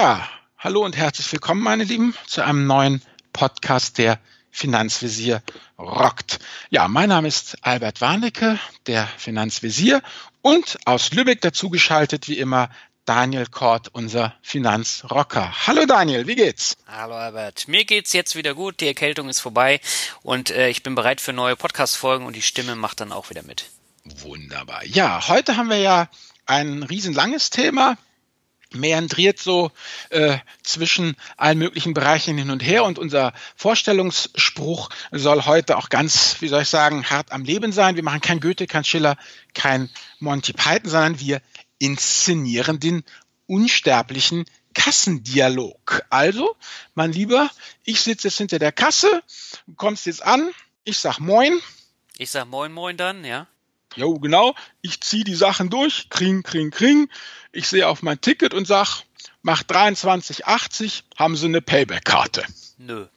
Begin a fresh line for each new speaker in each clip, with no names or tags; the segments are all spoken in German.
Ja, hallo und herzlich willkommen, meine Lieben, zu einem neuen Podcast der Finanzvisier rockt. Ja, mein Name ist Albert Warnecke, der Finanzvisier und aus Lübeck dazugeschaltet wie immer Daniel Kort, unser Finanzrocker. Hallo Daniel, wie geht's?
Hallo Albert. Mir geht's jetzt wieder gut, die Erkältung ist vorbei und äh, ich bin bereit für neue Podcast-Folgen und die Stimme macht dann auch wieder mit.
Wunderbar. Ja, heute haben wir ja ein riesenlanges Thema meandriert so äh, zwischen allen möglichen Bereichen hin und her und unser Vorstellungsspruch soll heute auch ganz, wie soll ich sagen, hart am Leben sein. Wir machen kein Goethe, kein Schiller, kein Monty Python, sondern wir inszenieren den unsterblichen Kassendialog. Also, mein Lieber, ich sitze jetzt hinter der Kasse, kommst jetzt an, ich sag Moin.
Ich sag Moin Moin dann, ja.
Jo, genau. Ich ziehe die Sachen durch, kring, kring, kring. Ich sehe auf mein Ticket und sag, mach 23,80, haben Sie eine Payback-Karte?
Nö.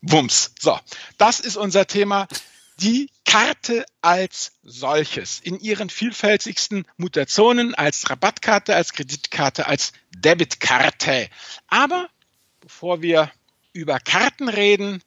Wumms. So, das ist unser Thema. Die Karte als solches in ihren vielfältigsten Mutationen als Rabattkarte, als Kreditkarte, als Debitkarte. Aber bevor wir über Karten reden,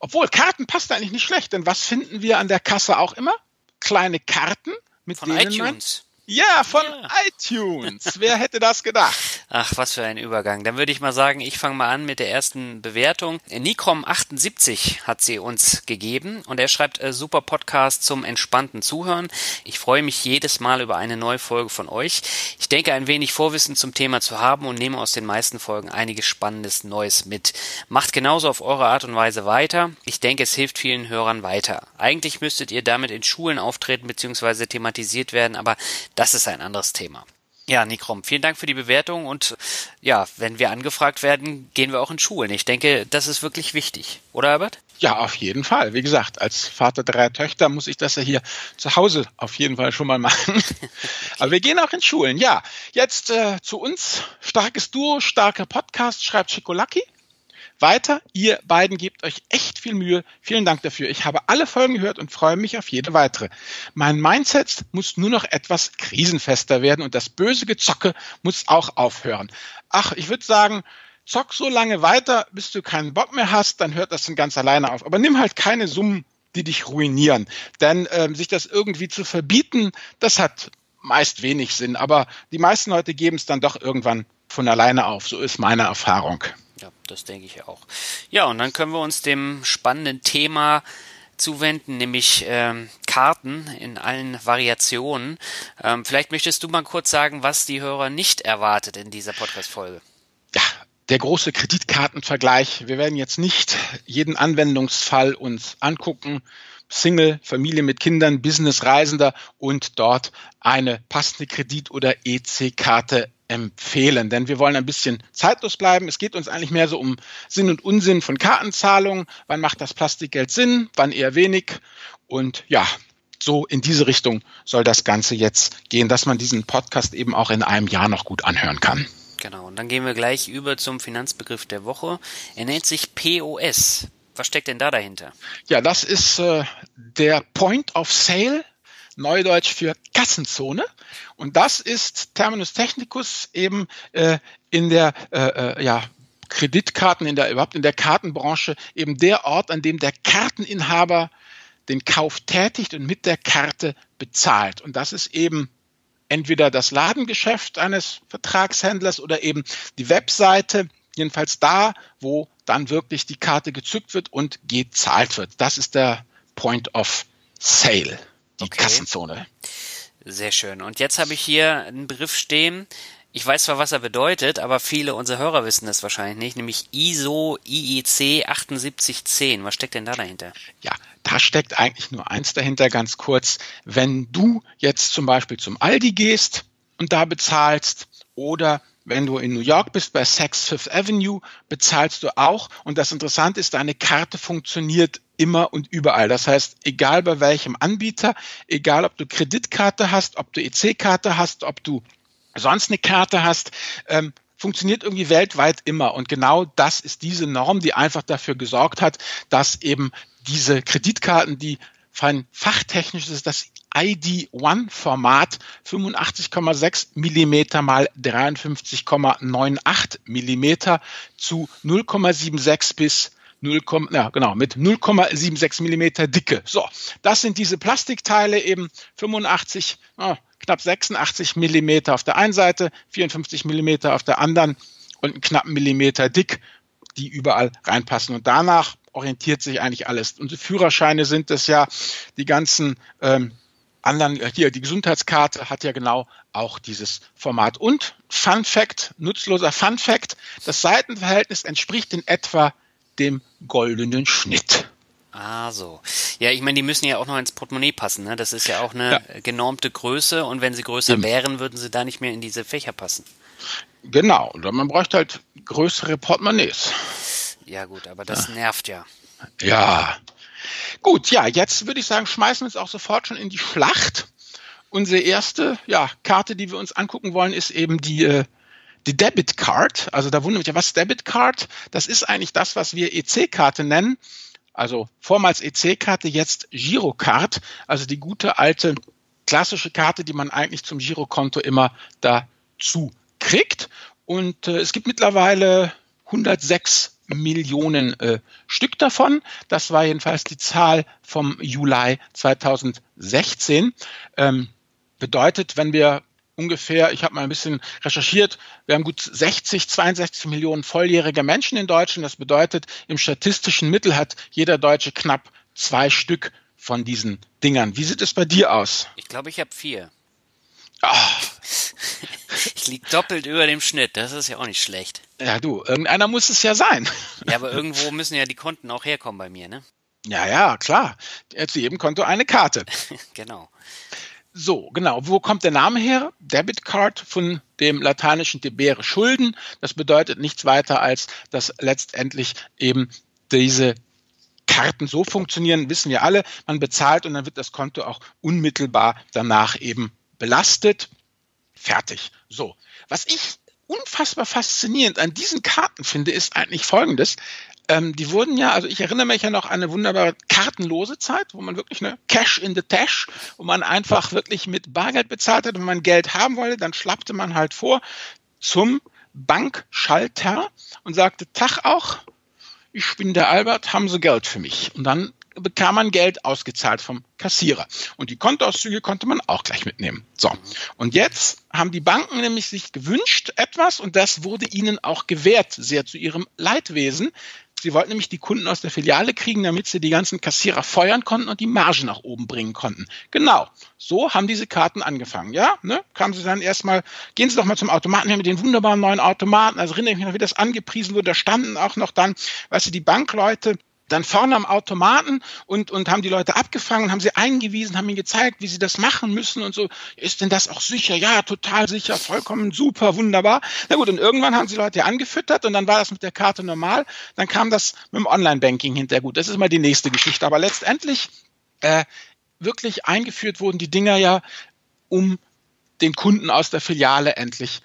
obwohl Karten passt eigentlich nicht schlecht, denn was finden wir an der Kasse auch immer? Kleine Karten, mit
Von
denen
iTunes.
man ja, von ja. iTunes. Wer hätte das gedacht?
Ach, was für ein Übergang. Dann würde ich mal sagen, ich fange mal an mit der ersten Bewertung. Nikrom78 hat sie uns gegeben und er schreibt äh, super Podcast zum entspannten Zuhören. Ich freue mich jedes Mal über eine neue Folge von euch. Ich denke, ein wenig Vorwissen zum Thema zu haben und nehme aus den meisten Folgen einiges Spannendes Neues mit. Macht genauso auf eure Art und Weise weiter. Ich denke, es hilft vielen Hörern weiter. Eigentlich müsstet ihr damit in Schulen auftreten bzw. thematisiert werden, aber das ist ein anderes Thema. Ja, Nikrom, vielen Dank für die Bewertung und ja, wenn wir angefragt werden, gehen wir auch in Schulen. Ich denke, das ist wirklich wichtig, oder Albert?
Ja, auf jeden Fall. Wie gesagt, als Vater dreier Töchter muss ich das ja hier zu Hause auf jeden Fall schon mal machen. okay. Aber wir gehen auch in Schulen. Ja, jetzt äh, zu uns. Starkes Duo, starker Podcast, schreibt Schikolaki weiter. Ihr beiden gebt euch echt viel Mühe. Vielen Dank dafür. Ich habe alle Folgen gehört und freue mich auf jede weitere. Mein Mindset muss nur noch etwas krisenfester werden und das böse Gezocke muss auch aufhören. Ach, ich würde sagen, zock so lange weiter, bis du keinen Bock mehr hast, dann hört das dann ganz alleine auf. Aber nimm halt keine Summen, die dich ruinieren. Denn ähm, sich das irgendwie zu verbieten, das hat meist wenig Sinn. Aber die meisten Leute geben es dann doch irgendwann von alleine auf. So ist meine Erfahrung.
Ja, das denke ich auch. Ja, und dann können wir uns dem spannenden Thema zuwenden, nämlich ähm, Karten in allen Variationen. Ähm, vielleicht möchtest du mal kurz sagen, was die Hörer nicht erwartet in dieser Podcast-Folge.
Ja, der große Kreditkartenvergleich. Wir werden jetzt nicht jeden Anwendungsfall uns angucken. Single, Familie mit Kindern, Business, Reisender und dort eine passende Kredit- oder EC-Karte empfehlen, denn wir wollen ein bisschen zeitlos bleiben. Es geht uns eigentlich mehr so um Sinn und Unsinn von Kartenzahlungen. Wann macht das Plastikgeld Sinn, wann eher wenig? Und ja, so in diese Richtung soll das Ganze jetzt gehen, dass man diesen Podcast eben auch in einem Jahr noch gut anhören kann.
Genau, und dann gehen wir gleich über zum Finanzbegriff der Woche. Er nennt sich POS. Was steckt denn da dahinter?
Ja, das ist äh, der Point of Sale Neudeutsch für Kassenzone. Und das ist Terminus technicus eben äh, in der äh, äh, ja, Kreditkarten, in der überhaupt in der Kartenbranche eben der Ort, an dem der Karteninhaber den Kauf tätigt und mit der Karte bezahlt. Und das ist eben entweder das Ladengeschäft eines Vertragshändlers oder eben die Webseite, jedenfalls da, wo dann wirklich die Karte gezückt wird und gezahlt wird. Das ist der Point of Sale die okay. Kassenzone.
Sehr schön. Und jetzt habe ich hier einen Begriff stehen. Ich weiß zwar, was er bedeutet, aber viele unserer Hörer wissen das wahrscheinlich nicht, nämlich ISO IEC 7810. Was steckt denn da dahinter?
Ja, da steckt eigentlich nur eins dahinter, ganz kurz. Wenn du jetzt zum Beispiel zum Aldi gehst und da bezahlst oder wenn du in New York bist bei Saks Fifth Avenue, bezahlst du auch. Und das Interessante ist, deine Karte funktioniert immer und überall. Das heißt, egal bei welchem Anbieter, egal ob du Kreditkarte hast, ob du EC-Karte hast, ob du sonst eine Karte hast, ähm, funktioniert irgendwie weltweit immer. Und genau das ist diese Norm, die einfach dafür gesorgt hat, dass eben diese Kreditkarten, die fein fachtechnisch ist das ID1-Format 85,6 Millimeter mal 53,98 Millimeter zu 0,76 bis 0, ja, genau, mit 0,76 Millimeter Dicke. So, das sind diese Plastikteile eben 85, oh, knapp 86 Millimeter auf der einen Seite, 54 Millimeter auf der anderen und einen knappen Millimeter dick, die überall reinpassen. Und danach orientiert sich eigentlich alles. Unsere Führerscheine sind es ja, die ganzen ähm, anderen, äh, hier, die Gesundheitskarte hat ja genau auch dieses Format. Und Fun Fact, nutzloser Fun Fact, das Seitenverhältnis entspricht in etwa dem goldenen Schnitt.
Ah, so. Ja, ich meine, die müssen ja auch noch ins Portemonnaie passen. Ne? Das ist ja auch eine ja. genormte Größe und wenn sie größer Eben. wären, würden sie da nicht mehr in diese Fächer passen.
Genau, oder man bräuchte halt größere Portemonnaies.
Ja, gut, aber das ja. nervt ja.
Ja. Gut, ja, jetzt würde ich sagen, schmeißen wir uns auch sofort schon in die Schlacht. Unsere erste ja, Karte, die wir uns angucken wollen, ist eben die äh, die Debit Card, also da wundert mich ja, was Debit Card? Das ist eigentlich das, was wir EC-Karte nennen. Also vormals EC-Karte, jetzt Girocard, also die gute alte klassische Karte, die man eigentlich zum Girokonto immer dazu kriegt. Und äh, es gibt mittlerweile 106 Millionen äh, Stück davon. Das war jedenfalls die Zahl vom Juli 2016. Ähm, bedeutet, wenn wir ungefähr, ich habe mal ein bisschen recherchiert, wir haben gut 60, 62 Millionen volljährige Menschen in Deutschland. Das bedeutet, im statistischen Mittel hat jeder Deutsche knapp zwei Stück von diesen Dingern. Wie sieht es bei dir aus?
Ich glaube, ich habe vier. Oh. Ich liege doppelt über dem Schnitt, das ist ja auch nicht schlecht.
Ja, du, irgendeiner muss es ja sein.
Ja, aber irgendwo müssen ja die Konten auch herkommen bei mir, ne?
Ja, ja, klar. Zu jedem Konto eine Karte.
genau.
So, genau. Wo kommt der Name her? Debit Card von dem lateinischen debere Schulden. Das bedeutet nichts weiter als, dass letztendlich eben diese Karten so funktionieren, wissen wir alle. Man bezahlt und dann wird das Konto auch unmittelbar danach eben belastet. Fertig. So. Was ich unfassbar faszinierend an diesen Karten finde, ist eigentlich Folgendes. Ähm, die wurden ja, also ich erinnere mich ja noch an eine wunderbare kartenlose Zeit, wo man wirklich eine Cash in the Tash, wo man einfach wirklich mit Bargeld bezahlt hat. Wenn man Geld haben wollte, dann schlappte man halt vor zum Bankschalter und sagte, Tag auch, ich bin der Albert, haben Sie Geld für mich? Und dann bekam man Geld ausgezahlt vom Kassierer. Und die Kontoauszüge konnte man auch gleich mitnehmen. So. Und jetzt haben die Banken nämlich sich gewünscht etwas und das wurde ihnen auch gewährt, sehr zu ihrem Leidwesen. Sie wollten nämlich die Kunden aus der Filiale kriegen, damit sie die ganzen Kassierer feuern konnten und die Marge nach oben bringen konnten. Genau. So haben diese Karten angefangen. Ja, ne? Kamen sie dann erstmal, gehen Sie doch mal zum Automaten her mit den wunderbaren neuen Automaten. Also erinnere ich mich noch, wie das angepriesen wurde. Da standen auch noch dann, weißt du, die Bankleute dann vorne am Automaten und, und haben die Leute abgefangen, haben sie eingewiesen, haben ihnen gezeigt, wie sie das machen müssen und so. Ist denn das auch sicher? Ja, total sicher, vollkommen super, wunderbar. Na gut, und irgendwann haben sie Leute angefüttert und dann war das mit der Karte normal. Dann kam das mit dem Online-Banking hinterher. Gut, das ist mal die nächste Geschichte. Aber letztendlich äh, wirklich eingeführt wurden die Dinger ja, um den Kunden aus der Filiale endlich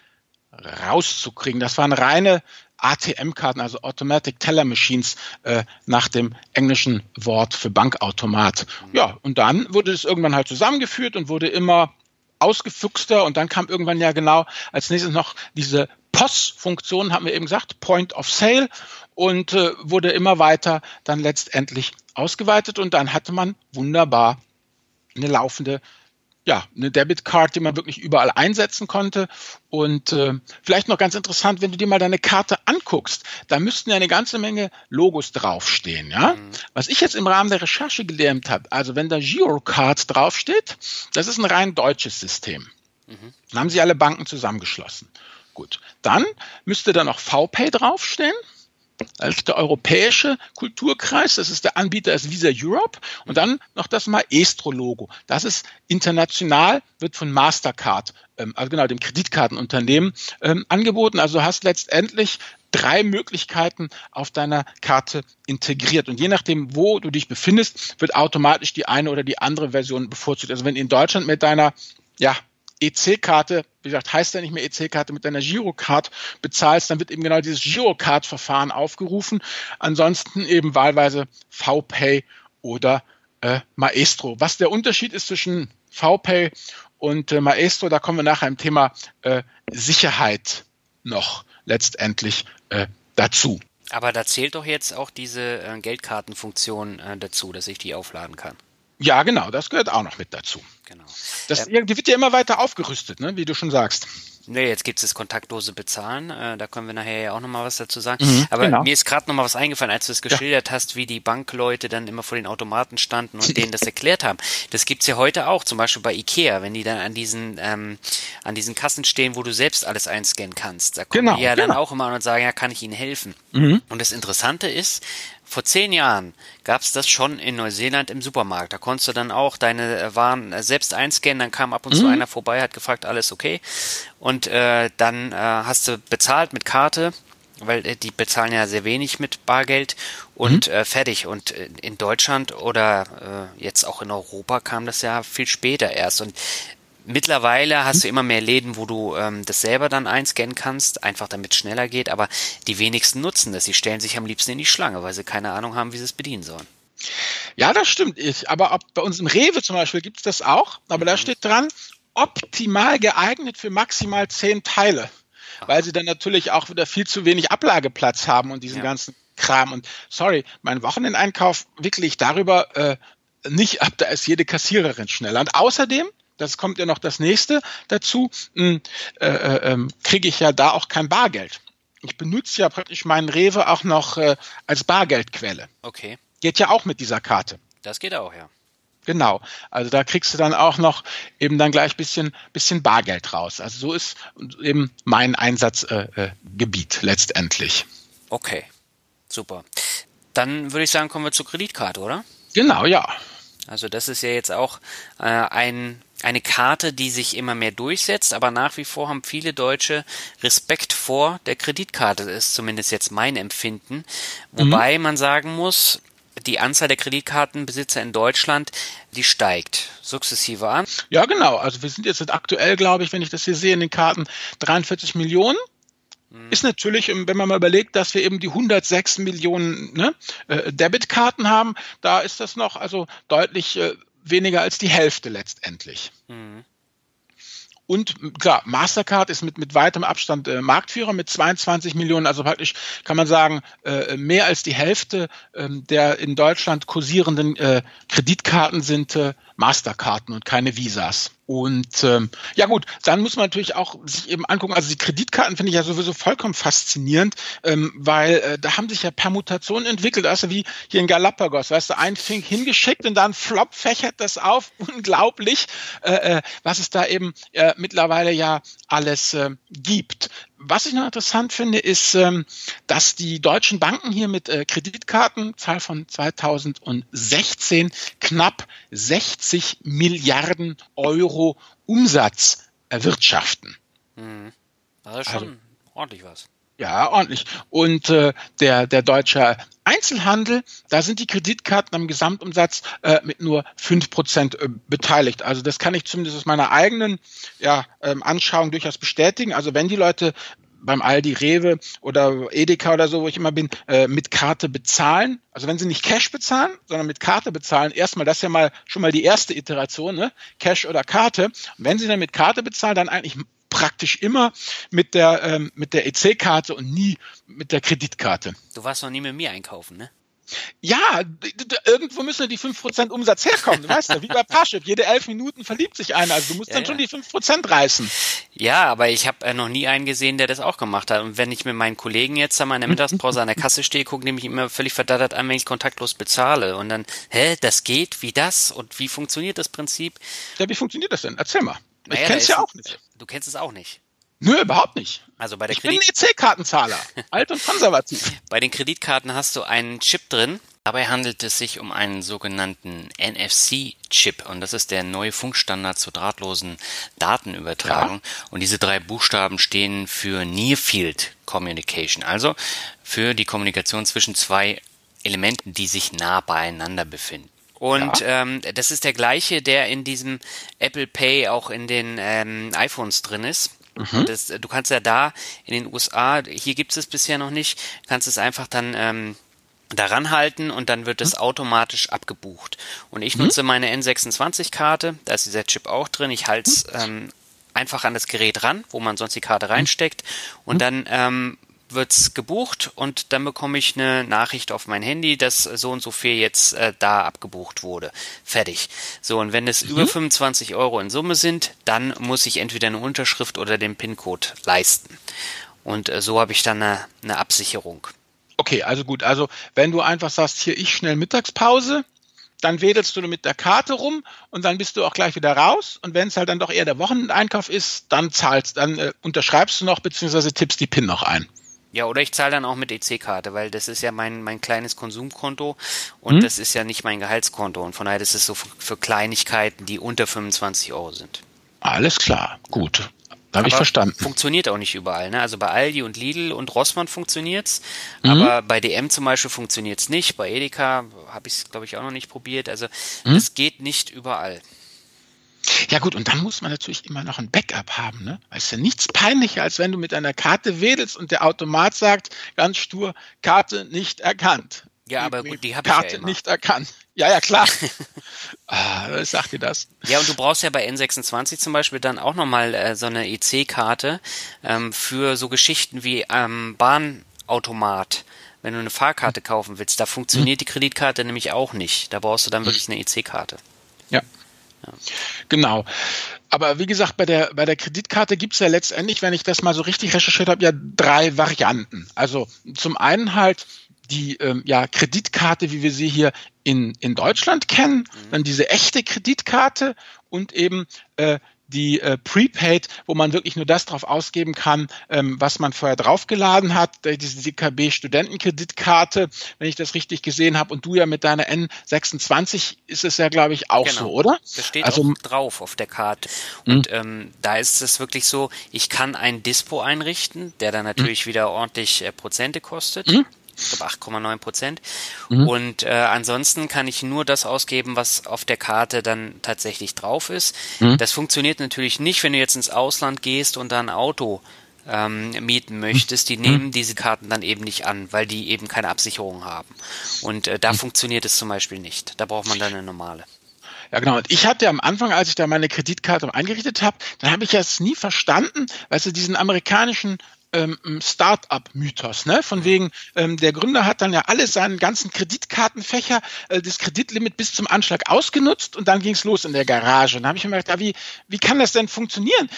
rauszukriegen. Das waren reine ATM-Karten, also Automatic Teller Machines, äh, nach dem englischen Wort für Bankautomat. Ja, und dann wurde es irgendwann halt zusammengeführt und wurde immer ausgefuchster und dann kam irgendwann ja genau als nächstes noch diese POS-Funktion, haben wir eben gesagt, Point of Sale und äh, wurde immer weiter dann letztendlich ausgeweitet und dann hatte man wunderbar eine laufende ja, eine Debitcard, die man wirklich überall einsetzen konnte. Und äh, vielleicht noch ganz interessant, wenn du dir mal deine Karte anguckst, da müssten ja eine ganze Menge Logos draufstehen. Ja? Mhm. Was ich jetzt im Rahmen der Recherche gelernt habe, also wenn da Girocard draufsteht, das ist ein rein deutsches System. Mhm. Dann haben sie alle Banken zusammengeschlossen. Gut, dann müsste da noch VPay draufstehen als der europäische Kulturkreis. Das ist der Anbieter ist Visa Europe. Und dann noch das Maestro-Logo. Das ist international, wird von Mastercard, ähm, also genau dem Kreditkartenunternehmen, ähm, angeboten. Also hast letztendlich drei Möglichkeiten auf deiner Karte integriert. Und je nachdem, wo du dich befindest, wird automatisch die eine oder die andere Version bevorzugt. Also wenn in Deutschland mit deiner ja, EC-Karte, wie gesagt, heißt ja nicht mehr EC-Karte, mit deiner Girocard bezahlst, dann wird eben genau dieses Girocard-Verfahren aufgerufen. Ansonsten eben wahlweise VPay oder äh, Maestro. Was der Unterschied ist zwischen VPay und äh, Maestro, da kommen wir nachher im Thema äh, Sicherheit noch letztendlich äh, dazu.
Aber da zählt doch jetzt auch diese äh, Geldkartenfunktion äh, dazu, dass ich die aufladen kann.
Ja, genau, das gehört auch noch mit dazu. Genau. Das, äh, die wird ja immer weiter aufgerüstet, ne, wie du schon sagst.
Nee, jetzt gibt es das kontaktlose Bezahlen. Äh, da können wir nachher ja auch nochmal was dazu sagen. Mhm, Aber genau. mir ist gerade nochmal was eingefallen, als du es geschildert ja. hast, wie die Bankleute dann immer vor den Automaten standen und denen das erklärt haben. Das gibt's ja heute auch, zum Beispiel bei Ikea, wenn die dann an diesen, ähm, an diesen Kassen stehen, wo du selbst alles einscannen kannst. Da kommen genau, die ja genau. dann auch immer an und sagen, ja, kann ich Ihnen helfen? Mhm. Und das Interessante ist, vor zehn Jahren gab es das schon in Neuseeland im Supermarkt. Da konntest du dann auch deine äh, Waren äh, selbst einscannen, dann kam ab und mhm. zu einer vorbei, hat gefragt, alles okay. Und äh, dann äh, hast du bezahlt mit Karte, weil äh, die bezahlen ja sehr wenig mit Bargeld und mhm. äh, fertig. Und äh, in Deutschland oder äh, jetzt auch in Europa kam das ja viel später erst. Und Mittlerweile hast du immer mehr Läden, wo du ähm, das selber dann einscannen kannst, einfach damit es schneller geht, aber die wenigsten nutzen das. Sie stellen sich am liebsten in die Schlange, weil sie keine Ahnung haben, wie sie es bedienen sollen.
Ja, das stimmt. Ich, aber ob, bei uns im Rewe zum Beispiel gibt es das auch, aber mhm. da steht dran, optimal geeignet für maximal zehn Teile. Aha. Weil sie dann natürlich auch wieder viel zu wenig Ablageplatz haben und diesen ja. ganzen Kram. Und sorry, mein Wochenendeinkauf wickle ich darüber äh, nicht ab, da ist jede Kassiererin schneller. Und außerdem das kommt ja noch das nächste dazu, hm, äh, äh, ähm, kriege ich ja da auch kein Bargeld. Ich benutze ja praktisch meinen Rewe auch noch äh, als Bargeldquelle.
Okay.
Geht ja auch mit dieser Karte.
Das geht auch, ja.
Genau. Also da kriegst du dann auch noch eben dann gleich bisschen, bisschen Bargeld raus. Also so ist eben mein Einsatzgebiet äh, letztendlich.
Okay. Super. Dann würde ich sagen, kommen wir zur Kreditkarte, oder?
Genau, ja.
Also das ist ja jetzt auch äh, ein eine Karte, die sich immer mehr durchsetzt, aber nach wie vor haben viele Deutsche Respekt vor der Kreditkarte, das ist zumindest jetzt mein Empfinden. Wobei mhm. man sagen muss, die Anzahl der Kreditkartenbesitzer in Deutschland, die steigt sukzessive an.
Ja, genau. Also wir sind jetzt aktuell, glaube ich, wenn ich das hier sehe in den Karten, 43 Millionen. Ist natürlich, wenn man mal überlegt, dass wir eben die 106 Millionen ne, äh, Debitkarten haben, da ist das noch also deutlich äh, weniger als die Hälfte letztendlich. Mhm. Und klar, Mastercard ist mit, mit weitem Abstand äh, Marktführer mit 22 Millionen, also praktisch kann man sagen, äh, mehr als die Hälfte äh, der in Deutschland kursierenden äh, Kreditkarten sind äh, Masterkarten und keine Visas. Und ähm, ja gut, dann muss man natürlich auch sich eben angucken, also die Kreditkarten finde ich ja sowieso vollkommen faszinierend, ähm, weil äh, da haben sich ja Permutationen entwickelt, also wie hier in Galapagos, weißt du, ein Fink hingeschickt und dann flop fächert das auf, unglaublich, äh, äh, was es da eben äh, mittlerweile ja alles äh, gibt. Was ich noch interessant finde, ist, ähm, dass die deutschen Banken hier mit äh, Kreditkarten, Zahl von 2016, knapp 60 Milliarden Euro Umsatz erwirtschaften.
Mhm. Das ist schon also, ordentlich was.
Ja, ordentlich. Und äh, der, der deutsche Einzelhandel, da sind die Kreditkarten am Gesamtumsatz äh, mit nur fünf Prozent äh, beteiligt. Also das kann ich zumindest aus meiner eigenen ja, ähm, Anschauung durchaus bestätigen. Also wenn die Leute beim Aldi, Rewe oder Edeka oder so, wo ich immer bin, äh, mit Karte bezahlen. Also wenn sie nicht Cash bezahlen, sondern mit Karte bezahlen, erstmal, das ist ja mal schon mal die erste Iteration, ne? Cash oder Karte. Und wenn sie dann mit Karte bezahlen, dann eigentlich praktisch immer mit der, ähm, mit der EC-Karte und nie mit der Kreditkarte.
Du warst noch nie mit mir einkaufen, ne?
Ja, irgendwo müssen ja die 5% Umsatz herkommen, du weißt ja, wie bei Parship. Jede elf Minuten verliebt sich einer, also du musst ja, dann ja. schon die 5% reißen.
Ja, aber ich habe äh, noch nie einen gesehen, der das auch gemacht hat. Und wenn ich mit meinen Kollegen jetzt an meiner Mittagspause an der Kasse stehe, gucke ich immer völlig verdattert an, wenn ich kontaktlos bezahle. Und dann, hä, das geht? Wie das? Und wie funktioniert das Prinzip?
Ja, wie funktioniert das denn? Erzähl mal. Ich naja, kenn's ja auch nicht.
Du kennst es auch nicht.
Nö, überhaupt nicht.
Also bei der
ich Kredit bin EC-Kartenzahler, alt und konservativ.
Bei den Kreditkarten hast du einen Chip drin. Dabei handelt es sich um einen sogenannten NFC-Chip und das ist der neue Funkstandard zur drahtlosen Datenübertragung. Ja. Und diese drei Buchstaben stehen für Near Field Communication, also für die Kommunikation zwischen zwei Elementen, die sich nah beieinander befinden. Und ja. ähm, das ist der gleiche, der in diesem Apple Pay auch in den ähm, iPhones drin ist. Mhm. Das, du kannst ja da in den USA, hier gibt es bisher noch nicht, kannst es einfach dann ähm, daran halten und dann wird es mhm. automatisch abgebucht. Und ich nutze mhm. meine N26-Karte, da ist dieser Chip auch drin. Ich halte es mhm. ähm, einfach an das Gerät ran, wo man sonst die Karte reinsteckt und mhm. dann ähm, wird's gebucht und dann bekomme ich eine Nachricht auf mein Handy, dass so und so viel jetzt äh, da abgebucht wurde. Fertig. So, und wenn es mhm. über 25 Euro in Summe sind, dann muss ich entweder eine Unterschrift oder den PIN-Code leisten. Und äh, so habe ich dann eine, eine Absicherung.
Okay, also gut. Also wenn du einfach sagst, hier ich schnell Mittagspause, dann wedelst du mit der Karte rum und dann bist du auch gleich wieder raus. Und wenn es halt dann doch eher der Wocheneinkauf ist, dann zahlst, dann äh, unterschreibst du noch beziehungsweise tippst die PIN noch ein.
Ja, oder ich zahle dann auch mit EC-Karte, weil das ist ja mein, mein kleines Konsumkonto und hm? das ist ja nicht mein Gehaltskonto. Und von daher ist es so für Kleinigkeiten, die unter 25 Euro sind.
Alles klar, gut. Habe ich verstanden.
Funktioniert auch nicht überall. Ne? Also bei Aldi und Lidl und Rossmann funktioniert's, mhm. aber bei DM zum Beispiel funktioniert's nicht. Bei Edeka habe ich es, glaube ich, auch noch nicht probiert. Also mhm. geht nicht überall.
Ja gut, und dann muss man natürlich immer noch ein Backup haben. Ne? Weil es ist ja nichts peinlicher, als wenn du mit einer Karte wedelst und der Automat sagt, ganz stur, Karte nicht erkannt.
Ja, aber gut, die habe ich
Karte
ja
nicht erkannt. Ja, ja, klar. ah, sagt dir das?
Ja, und du brauchst ja bei N26 zum Beispiel dann auch nochmal äh, so eine EC-Karte ähm, für so Geschichten wie ähm, Bahnautomat. Wenn du eine Fahrkarte kaufen willst, da funktioniert die Kreditkarte nämlich auch nicht. Da brauchst du dann wirklich eine EC-Karte.
Ja. Ja. Genau. Aber wie gesagt, bei der, bei der Kreditkarte gibt's ja letztendlich, wenn ich das mal so richtig recherchiert habe, ja drei Varianten. Also zum einen halt die ähm, ja, Kreditkarte, wie wir sie hier in, in Deutschland kennen, mhm. dann diese echte Kreditkarte und eben äh, die äh, Prepaid, wo man wirklich nur das drauf ausgeben kann, ähm, was man vorher draufgeladen hat, diese DKB Studentenkreditkarte, wenn ich das richtig gesehen habe, und du ja mit deiner N26 ist es ja, glaube ich, auch genau. so, oder?
Das steht also, auch drauf auf der Karte. Mhm. Und ähm, da ist es wirklich so, ich kann ein Dispo einrichten, der dann natürlich mhm. wieder ordentlich äh, Prozente kostet. Mhm ich glaube 8,9 Prozent. Mhm. Und äh, ansonsten kann ich nur das ausgeben, was auf der Karte dann tatsächlich drauf ist. Mhm. Das funktioniert natürlich nicht, wenn du jetzt ins Ausland gehst und dann ein Auto ähm, mieten möchtest. Die mhm. nehmen diese Karten dann eben nicht an, weil die eben keine Absicherung haben. Und äh, da mhm. funktioniert es zum Beispiel nicht. Da braucht man dann eine normale.
Ja, genau. Und ich hatte am Anfang, als ich da meine Kreditkarte eingerichtet habe, dann habe ich das nie verstanden, weil du, diesen amerikanischen ähm, Start-up-Mythos, ne? Von wegen, ähm, der Gründer hat dann ja alle seinen ganzen Kreditkartenfächer, äh, das Kreditlimit bis zum Anschlag ausgenutzt und dann ging's los in der Garage. Und da habe ich mir gedacht, ja, wie, wie kann das denn funktionieren?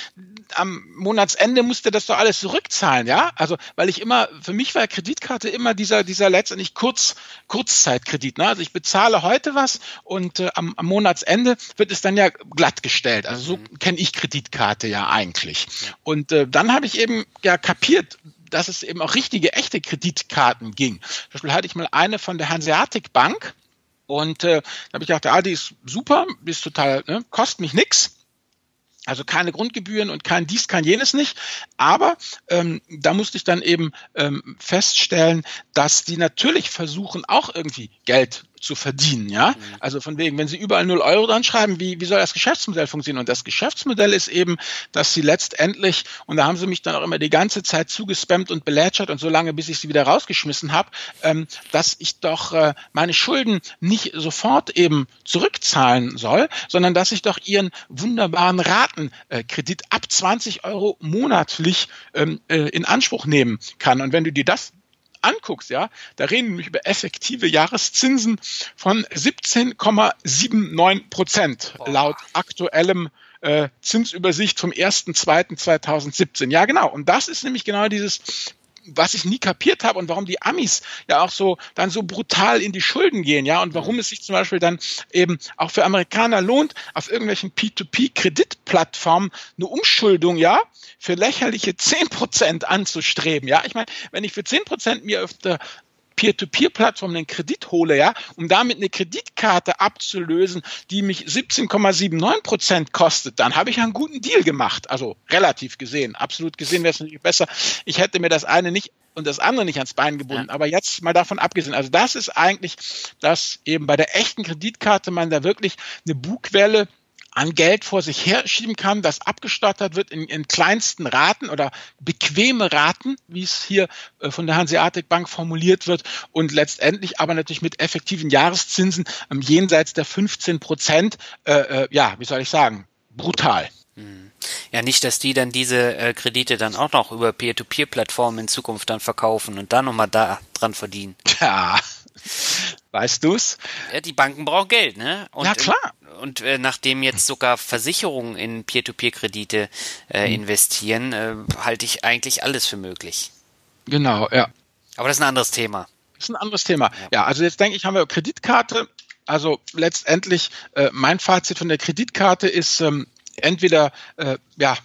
Am Monatsende musste das doch alles zurückzahlen, ja? Also, weil ich immer, für mich war Kreditkarte immer dieser, dieser letztendlich Kurz, Kurzzeitkredit, ne? Also ich bezahle heute was und äh, am, am Monatsende wird es dann ja glattgestellt. Also so mhm. kenne ich Kreditkarte ja eigentlich. Und äh, dann habe ich eben ja kapiert, kapiert, dass es eben auch richtige, echte Kreditkarten ging. Zum Beispiel hatte ich mal eine von der Hanseatic Bank und äh, da habe ich gedacht, ah, die ist super, die ist total, ne, kostet mich nix. Also keine Grundgebühren und kein dies, kein jenes nicht. Aber ähm, da musste ich dann eben ähm, feststellen, dass die natürlich versuchen, auch irgendwie Geld zu verdienen, ja. Mhm. Also von wegen, wenn Sie überall 0 Euro dran schreiben, wie, wie soll das Geschäftsmodell funktionieren? Und das Geschäftsmodell ist eben, dass Sie letztendlich, und da haben Sie mich dann auch immer die ganze Zeit zugespammt und belätschert und so lange, bis ich sie wieder rausgeschmissen habe, ähm, dass ich doch äh, meine Schulden nicht sofort eben zurückzahlen soll, sondern dass ich doch Ihren wunderbaren Ratenkredit ab 20 Euro monatlich ähm, äh, in Anspruch nehmen kann. Und wenn du dir das anguckst, ja, da reden wir nämlich über effektive Jahreszinsen von 17,79 Prozent laut aktuellem äh, Zinsübersicht vom 1.2.2017. Ja, genau. Und das ist nämlich genau dieses was ich nie kapiert habe und warum die Amis ja auch so dann so brutal in die Schulden gehen, ja, und warum es sich zum Beispiel dann eben auch für Amerikaner lohnt, auf irgendwelchen P2P-Kreditplattformen eine Umschuldung, ja, für lächerliche zehn Prozent anzustreben, ja. Ich meine, wenn ich für zehn Prozent mir auf der Peer-to-Peer-Plattform einen Kredit hole, ja, um damit eine Kreditkarte abzulösen, die mich 17,79 Prozent kostet, dann habe ich einen guten Deal gemacht. Also relativ gesehen. Absolut gesehen wäre es natürlich besser. Ich hätte mir das eine nicht und das andere nicht ans Bein gebunden. Ja. Aber jetzt mal davon abgesehen. Also das ist eigentlich, dass eben bei der echten Kreditkarte man da wirklich eine Bugwelle an Geld vor sich herschieben kann, das abgestottert wird in, in kleinsten Raten oder bequeme Raten, wie es hier äh, von der Hanseatic Bank formuliert wird und letztendlich aber natürlich mit effektiven Jahreszinsen ähm, jenseits der 15 Prozent, äh, äh, ja, wie soll ich sagen, brutal.
Hm. Ja, nicht, dass die dann diese äh, Kredite dann auch noch über Peer-to-Peer-Plattformen in Zukunft dann verkaufen und dann nochmal da dran verdienen.
Ja, weißt du's?
Ja, die Banken brauchen Geld, ne?
Und, ja, klar.
Und äh, nachdem jetzt sogar Versicherungen in Peer-to-Peer-Kredite äh, mhm. investieren, äh, halte ich eigentlich alles für möglich.
Genau, ja.
Aber das ist ein anderes Thema.
Das ist ein anderes Thema. Ja, ja also jetzt denke ich, haben wir Kreditkarte. Also letztendlich, äh, mein Fazit von der Kreditkarte ist, ähm, entweder äh, ja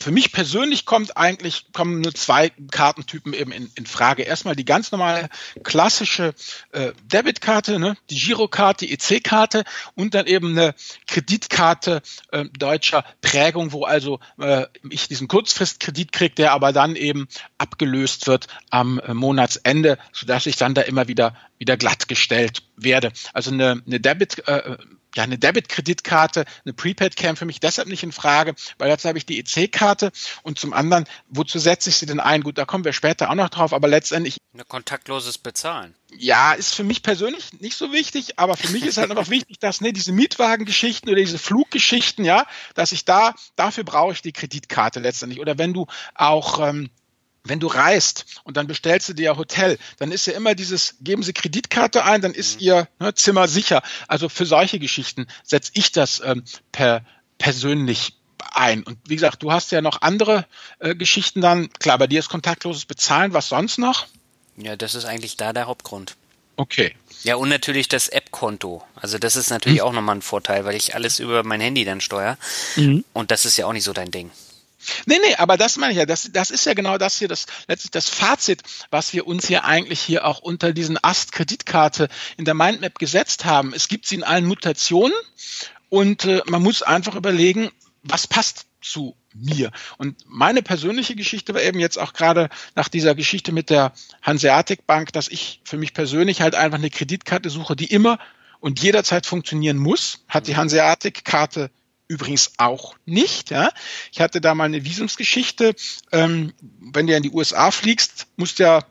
für mich persönlich kommt eigentlich, kommen nur zwei Kartentypen eben in, in Frage. Erstmal die ganz normale klassische äh, Debitkarte, ne, die Girokarte, die EC-Karte und dann eben eine Kreditkarte äh, deutscher Prägung, wo also äh, ich diesen Kurzfristkredit kriege, der aber dann eben abgelöst wird am äh, Monatsende, sodass ich dann da immer wieder wieder glattgestellt werde. Also eine, eine Debit äh, ja, eine Debit-Kreditkarte, eine Prepaid käme für mich deshalb nicht in Frage, weil jetzt habe ich die EC-Karte und zum anderen, wozu setze ich sie denn ein? Gut, da kommen wir später auch noch drauf, aber letztendlich.
Eine kontaktloses Bezahlen.
Ja, ist für mich persönlich nicht so wichtig, aber für mich ist halt einfach wichtig, dass ne, diese Mietwagengeschichten oder diese Fluggeschichten, ja, dass ich da, dafür brauche ich die Kreditkarte letztendlich. Oder wenn du auch ähm, wenn du reist und dann bestellst du dir Hotel, dann ist ja immer dieses, geben Sie Kreditkarte ein, dann ist mhm. Ihr ne, Zimmer sicher. Also für solche Geschichten setze ich das ähm, per persönlich ein. Und wie gesagt, du hast ja noch andere äh, Geschichten dann. Klar, bei dir ist kontaktloses Bezahlen. Was sonst noch?
Ja, das ist eigentlich da der Hauptgrund.
Okay.
Ja, und natürlich das App-Konto. Also das ist natürlich mhm. auch nochmal ein Vorteil, weil ich alles über mein Handy dann steuere. Mhm. Und das ist ja auch nicht so dein Ding.
Nee, nee, aber das meine ich ja, das, das ist ja genau das hier, das letztlich das Fazit, was wir uns hier eigentlich hier auch unter diesen Ast-Kreditkarte in der Mindmap gesetzt haben. Es gibt sie in allen Mutationen und äh, man muss einfach überlegen, was passt zu mir. Und meine persönliche Geschichte war eben jetzt auch gerade nach dieser Geschichte mit der Hanseatic Bank, dass ich für mich persönlich halt einfach eine Kreditkarte suche, die immer und jederzeit funktionieren muss. Hat die Hanseatic Karte übrigens auch nicht. Ja. Ich hatte da mal eine Visumsgeschichte. Ähm, wenn du in die USA fliegst, musst du ja,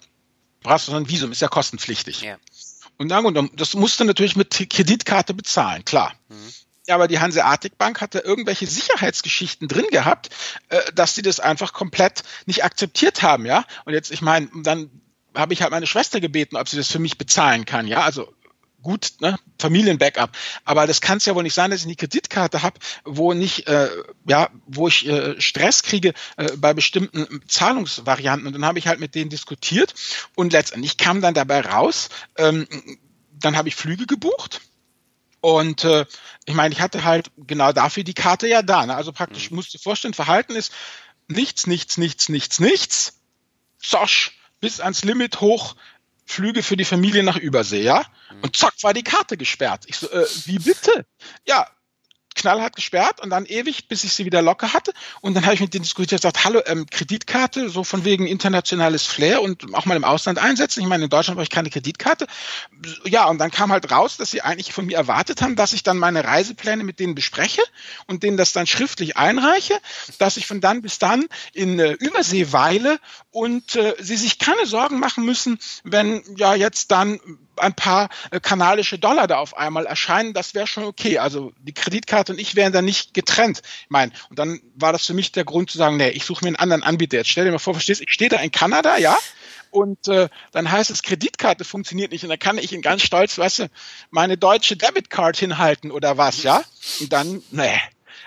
brauchst du so ein Visum, ist ja kostenpflichtig. Ja. Und dann, das musst du natürlich mit Kreditkarte bezahlen, klar. Mhm. Ja, aber die Hanseatic Bank hatte irgendwelche Sicherheitsgeschichten drin gehabt, äh, dass die das einfach komplett nicht akzeptiert haben, ja. Und jetzt, ich meine, dann habe ich halt meine Schwester gebeten, ob sie das für mich bezahlen kann, ja. Also gut, ne, Familienbackup. Aber das kann es ja wohl nicht sein, dass ich eine Kreditkarte habe, wo nicht, äh, ja, wo ich äh, Stress kriege äh, bei bestimmten Zahlungsvarianten. Und dann habe ich halt mit denen diskutiert und letztendlich kam dann dabei raus, ähm, dann habe ich Flüge gebucht. Und äh, ich meine, ich hatte halt genau dafür die Karte ja da. Ne? Also praktisch mhm. musst du dir vorstellen, Verhalten ist nichts, nichts, nichts, nichts, nichts. Zosch, bis ans Limit hoch, Flüge für die Familie nach Übersee, ja? Und zack, war die Karte gesperrt. Ich so, äh, wie bitte? Ja, knallhart gesperrt und dann ewig, bis ich sie wieder locker hatte. Und dann habe ich mit denen diskutiert, gesagt, hallo, ähm, Kreditkarte, so von wegen internationales Flair und auch mal im Ausland einsetzen. Ich meine, in Deutschland habe ich keine Kreditkarte. Ja, und dann kam halt raus, dass sie eigentlich von mir erwartet haben, dass ich dann meine Reisepläne mit denen bespreche und denen das dann schriftlich einreiche, dass ich von dann bis dann in äh, Übersee weile und äh, sie sich keine Sorgen machen müssen, wenn ja jetzt dann ein paar äh, kanadische Dollar da auf einmal erscheinen, das wäre schon okay. Also die Kreditkarte und ich wären da nicht getrennt. Ich meine, und dann war das für mich der Grund zu sagen, nee, ich suche mir einen anderen Anbieter. Jetzt stell dir mal vor, verstehst, ich stehe da in Kanada, ja, und äh, dann heißt es, Kreditkarte funktioniert nicht und dann kann ich in ganz stolz, weißt du, meine deutsche Debitcard hinhalten oder was, ja? Und dann, nee.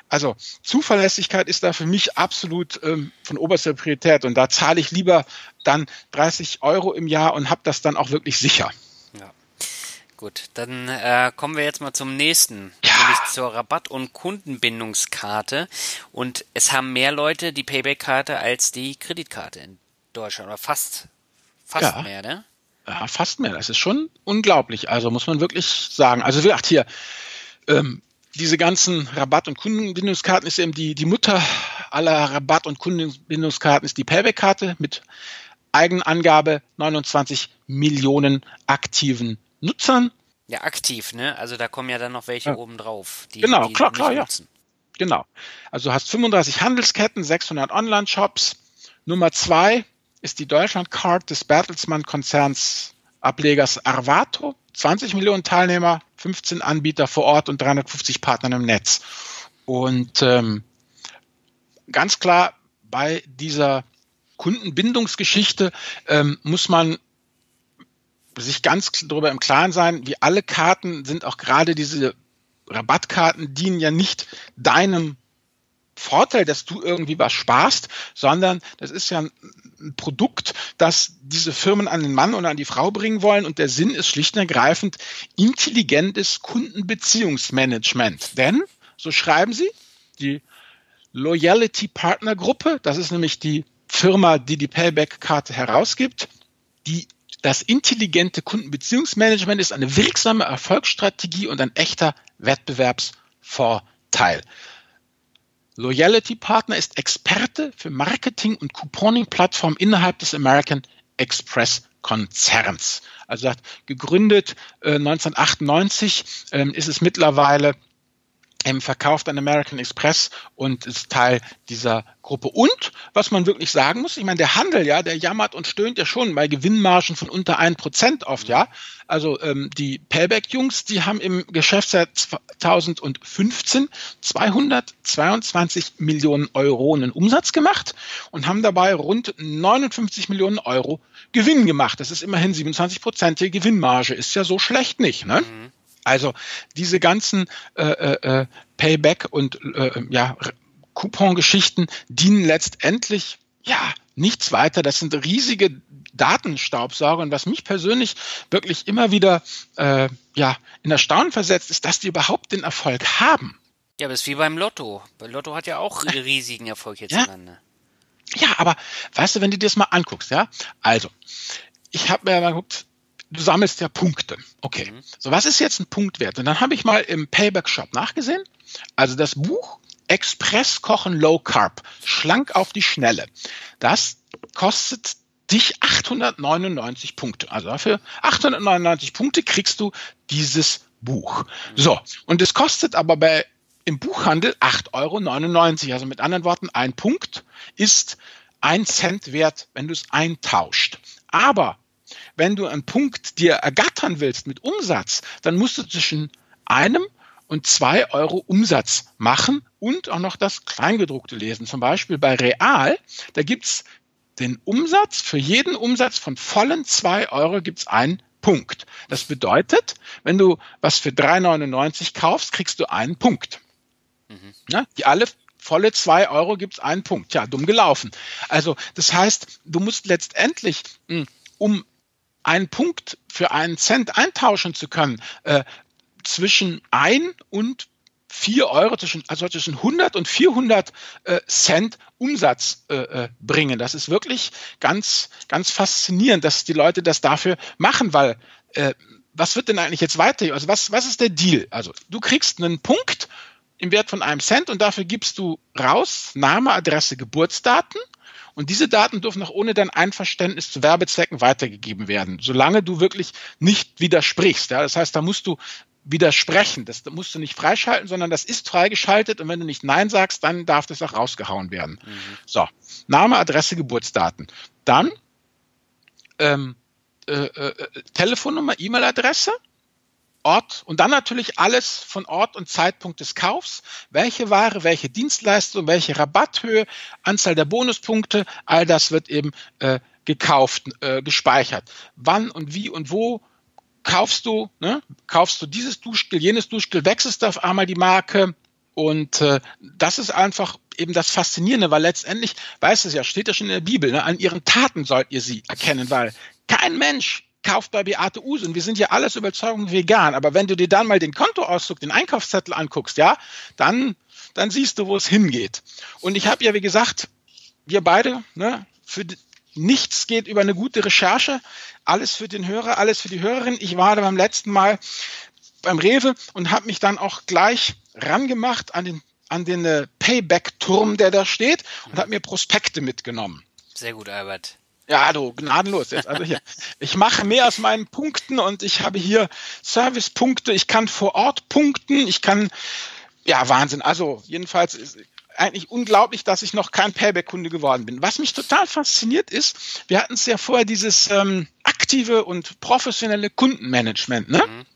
Also Zuverlässigkeit ist da für mich absolut ähm, von oberster Priorität und da zahle ich lieber dann 30 Euro im Jahr und habe das dann auch wirklich sicher.
Gut, dann äh, kommen wir jetzt mal zum nächsten, ja. nämlich zur Rabatt- und Kundenbindungskarte. Und es haben mehr Leute die Payback-Karte als die Kreditkarte in Deutschland, oder fast, fast ja. mehr, ne?
Ja, fast mehr. Das ist schon unglaublich. Also muss man wirklich sagen. Also wie gesagt, hier, ähm, diese ganzen Rabatt- und Kundenbindungskarten ist eben die, die Mutter aller Rabatt- und Kundenbindungskarten ist die Payback-Karte mit Eigenangabe 29 Millionen aktiven Nutzern.
Ja, aktiv, ne? Also da kommen ja dann noch welche ja. oben drauf.
Die, genau, die klar, klar, nutzen. ja. Genau. Also du hast 35 Handelsketten, 600 Online-Shops. Nummer zwei ist die Deutschland-Card des Bertelsmann-Konzerns Ablegers Arvato. 20 Millionen Teilnehmer, 15 Anbieter vor Ort und 350 Partner im Netz. Und ähm, ganz klar, bei dieser Kundenbindungsgeschichte ähm, muss man sich ganz darüber im Klaren sein, wie alle Karten sind auch gerade diese Rabattkarten dienen ja nicht deinem Vorteil, dass du irgendwie was sparst, sondern das ist ja ein Produkt, das diese Firmen an den Mann oder an die Frau bringen wollen. Und der Sinn ist schlicht und ergreifend intelligentes Kundenbeziehungsmanagement. Denn, so schreiben sie, die Loyalty Partner Gruppe, das ist nämlich die Firma, die die Payback-Karte herausgibt, die das intelligente Kundenbeziehungsmanagement ist eine wirksame Erfolgsstrategie und ein echter Wettbewerbsvorteil. Loyalty Partner ist Experte für Marketing und Couponing-Plattform innerhalb des American Express Konzerns. Also gegründet äh, 1998 ähm, ist es mittlerweile ähm, verkauft an American Express und ist Teil dieser Gruppe. Und was man wirklich sagen muss, ich meine, der Handel, ja, der jammert und stöhnt ja schon bei Gewinnmargen von unter ein Prozent oft, ja. Also ähm, die Payback-Jungs, die haben im Geschäftsjahr 2015 222 Millionen Euro einen Umsatz gemacht und haben dabei rund 59 Millionen Euro Gewinn gemacht. Das ist immerhin 27 Prozent die Gewinnmarge. Ist ja so schlecht nicht, ne? Mhm. Also diese ganzen äh, äh, äh, Payback und äh, ja, Coupon-Geschichten dienen letztendlich ja nichts weiter. Das sind riesige Datenstaubsauger. Und was mich persönlich wirklich immer wieder äh, ja, in Erstaunen versetzt, ist, dass die überhaupt den Erfolg haben.
Ja, aber es ist wie beim Lotto. Lotto hat ja auch riesigen Erfolg hierzulande.
Ja. ja, aber weißt du, wenn du dir das mal anguckst, ja, also ich habe mir mal geguckt, du sammelst ja Punkte. Okay. Mhm. So, was ist jetzt ein Punktwert? Und dann habe ich mal im Payback Shop nachgesehen. Also das Buch Express Kochen Low Carb, schlank auf die Schnelle. Das kostet dich 899 Punkte. Also dafür 899 Punkte kriegst du dieses Buch. Mhm. So. Und es kostet aber bei im Buchhandel 8,99 Euro. Also mit anderen Worten, ein Punkt ist ein Cent wert, wenn du es eintauscht. Aber wenn du einen Punkt dir ergattern willst mit Umsatz, dann musst du zwischen einem und zwei Euro Umsatz machen und auch noch das Kleingedruckte lesen. Zum Beispiel bei Real, da gibt's den Umsatz, für jeden Umsatz von vollen zwei Euro gibt's einen Punkt. Das bedeutet, wenn du was für 3,99 kaufst, kriegst du einen Punkt. Mhm. Ja, die alle volle zwei Euro gibt's einen Punkt. Ja, dumm gelaufen. Also das heißt, du musst letztendlich, hm, um einen Punkt für einen Cent eintauschen zu können, äh, zwischen ein und vier Euro, zwischen, also zwischen 100 und 400 äh, Cent Umsatz äh, äh, bringen. Das ist wirklich ganz, ganz faszinierend, dass die Leute das dafür machen, weil äh, was wird denn eigentlich jetzt weiter? Also was, was ist der Deal? Also du kriegst einen Punkt im Wert von einem Cent und dafür gibst du raus Name, Adresse, Geburtsdaten und diese Daten dürfen auch ohne dein Einverständnis zu Werbezwecken weitergegeben werden, solange du wirklich nicht widersprichst. Ja? Das heißt, da musst du widersprechen. Das musst du nicht freischalten, sondern das ist freigeschaltet und wenn du nicht Nein sagst, dann darf das auch rausgehauen werden. Mhm. So, Name, Adresse, Geburtsdaten. Dann ähm, äh, äh, Telefonnummer, E-Mail-Adresse Ort und dann natürlich alles von Ort und Zeitpunkt des Kaufs, welche Ware, welche Dienstleistung, welche Rabatthöhe, Anzahl der Bonuspunkte, all das wird eben äh, gekauft, äh, gespeichert. Wann und wie und wo kaufst du, ne? kaufst du dieses Duschgel, jenes Duschgel, wechselst du auf einmal die Marke und äh, das ist einfach eben das Faszinierende, weil letztendlich, weißt du es ja, steht ja schon in der Bibel, ne? an ihren Taten sollt ihr sie erkennen, weil kein Mensch kauft bei Beate Usen. Wir sind ja alles Überzeugung vegan. Aber wenn du dir dann mal den Kontoauszug, den Einkaufszettel anguckst, ja, dann, dann siehst du, wo es hingeht. Und ich habe ja, wie gesagt, wir beide, ne, für nichts geht über eine gute Recherche. Alles für den Hörer, alles für die Hörerin. Ich war da beim letzten Mal beim Rewe und habe mich dann auch gleich rangemacht an den, an den äh, Payback-Turm, der da steht und habe mir Prospekte mitgenommen.
Sehr gut, Albert.
Ja, du, gnadenlos jetzt. Also hier, ich mache mehr aus meinen Punkten und ich habe hier Servicepunkte, ich kann vor Ort punkten, ich kann, ja, Wahnsinn. Also jedenfalls ist eigentlich unglaublich, dass ich noch kein Payback-Kunde geworden bin. Was mich total fasziniert ist, wir hatten es ja vorher dieses ähm, aktive und professionelle Kundenmanagement, ne? Mhm.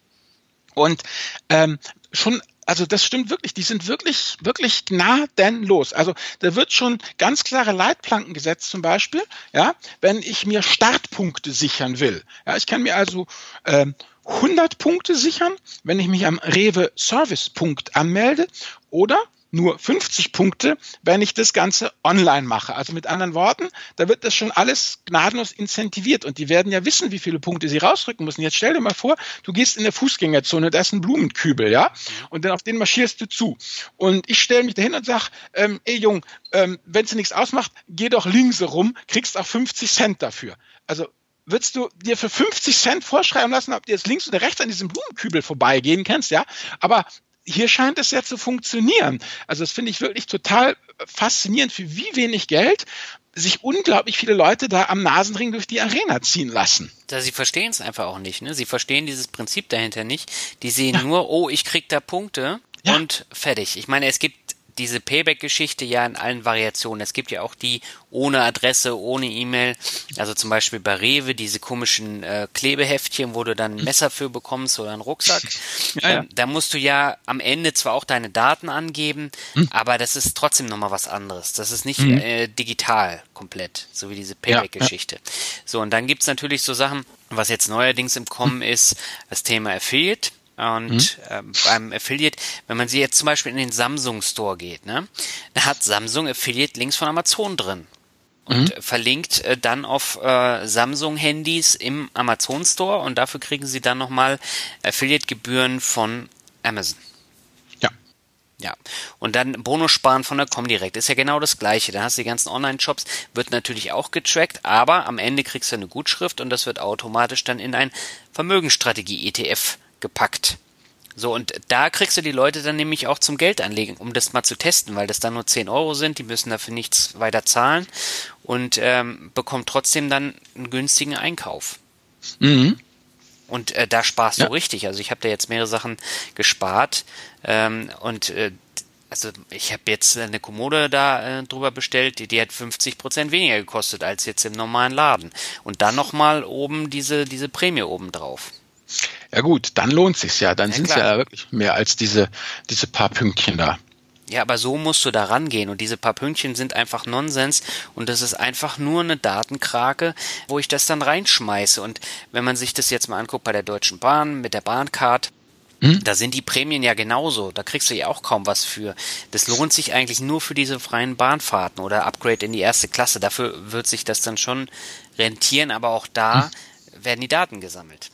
Und ähm, schon also das stimmt wirklich, die sind wirklich, wirklich gnadenlos. Also da wird schon ganz klare Leitplanken gesetzt, zum Beispiel, ja, wenn ich mir Startpunkte sichern will. Ja, ich kann mir also ähm, 100 Punkte sichern, wenn ich mich am Rewe Service Punkt anmelde oder nur 50 Punkte, wenn ich das Ganze online mache. Also mit anderen Worten, da wird das schon alles gnadenlos incentiviert und die werden ja wissen, wie viele Punkte sie rausrücken müssen. Jetzt stell dir mal vor, du gehst in der Fußgängerzone, da ist ein Blumenkübel, ja, und dann auf den marschierst du zu. Und ich stelle mich dahin und sag, ähm, ey Jung, ähm, wenn es nichts ausmacht, geh doch links rum, kriegst auch 50 Cent dafür. Also würdest du dir für 50 Cent vorschreiben lassen, ob du jetzt links oder rechts an diesem Blumenkübel vorbeigehen kannst, ja? Aber hier scheint es ja zu funktionieren. Also das finde ich wirklich total faszinierend, für wie wenig Geld sich unglaublich viele Leute da am Nasenring durch die Arena ziehen lassen.
Ja, sie verstehen es einfach auch nicht. Ne? Sie verstehen dieses Prinzip dahinter nicht. Die sehen ja. nur, oh, ich krieg da Punkte ja. und fertig. Ich meine, es gibt diese Payback-Geschichte ja in allen Variationen. Es gibt ja auch die ohne Adresse, ohne E-Mail. Also zum Beispiel bei Rewe diese komischen äh, Klebeheftchen, wo du dann ein Messer für bekommst oder einen Rucksack. Ja, ja. Ähm, da musst du ja am Ende zwar auch deine Daten angeben, mhm. aber das ist trotzdem nochmal was anderes. Das ist nicht mhm. äh, digital komplett, so wie diese Payback-Geschichte. Ja, so, und dann gibt's natürlich so Sachen, was jetzt neuerdings im Kommen ist, das Thema Affiliate. Und mhm. äh, beim Affiliate, wenn man sie jetzt zum Beispiel in den Samsung Store geht, ne, da hat Samsung Affiliate Links von Amazon drin und mhm. verlinkt äh, dann auf äh, Samsung-Handys im Amazon Store und dafür kriegen sie dann nochmal Affiliate-Gebühren von Amazon.
Ja.
Ja. Und dann Bonus sparen von der Comdirect. Ist ja genau das gleiche. Da hast du die ganzen Online-Shops, wird natürlich auch getrackt, aber am Ende kriegst du eine Gutschrift und das wird automatisch dann in ein Vermögensstrategie-ETF gepackt. So, und da kriegst du die Leute dann nämlich auch zum Geld anlegen, um das mal zu testen, weil das dann nur 10 Euro sind, die müssen dafür nichts weiter zahlen und ähm, bekommen trotzdem dann einen günstigen Einkauf. Mhm. Und äh, da sparst ja. du richtig. Also ich habe da jetzt mehrere Sachen gespart ähm, und äh, also ich habe jetzt eine Kommode da äh, drüber bestellt, die, die hat 50 Prozent weniger gekostet als jetzt im normalen Laden. Und dann nochmal oben diese, diese Prämie oben drauf.
Ja gut, dann lohnt sich's ja. Dann ja, sind es ja wirklich mehr als diese, diese paar Pünktchen da.
Ja, aber so musst du da rangehen und diese paar Pünktchen sind einfach Nonsens und das ist einfach nur eine Datenkrake, wo ich das dann reinschmeiße. Und wenn man sich das jetzt mal anguckt bei der Deutschen Bahn mit der Bahncard, hm? da sind die Prämien ja genauso. Da kriegst du ja auch kaum was für. Das lohnt sich eigentlich nur für diese freien Bahnfahrten oder Upgrade in die erste Klasse. Dafür wird sich das dann schon rentieren, aber auch da hm. werden die Daten gesammelt.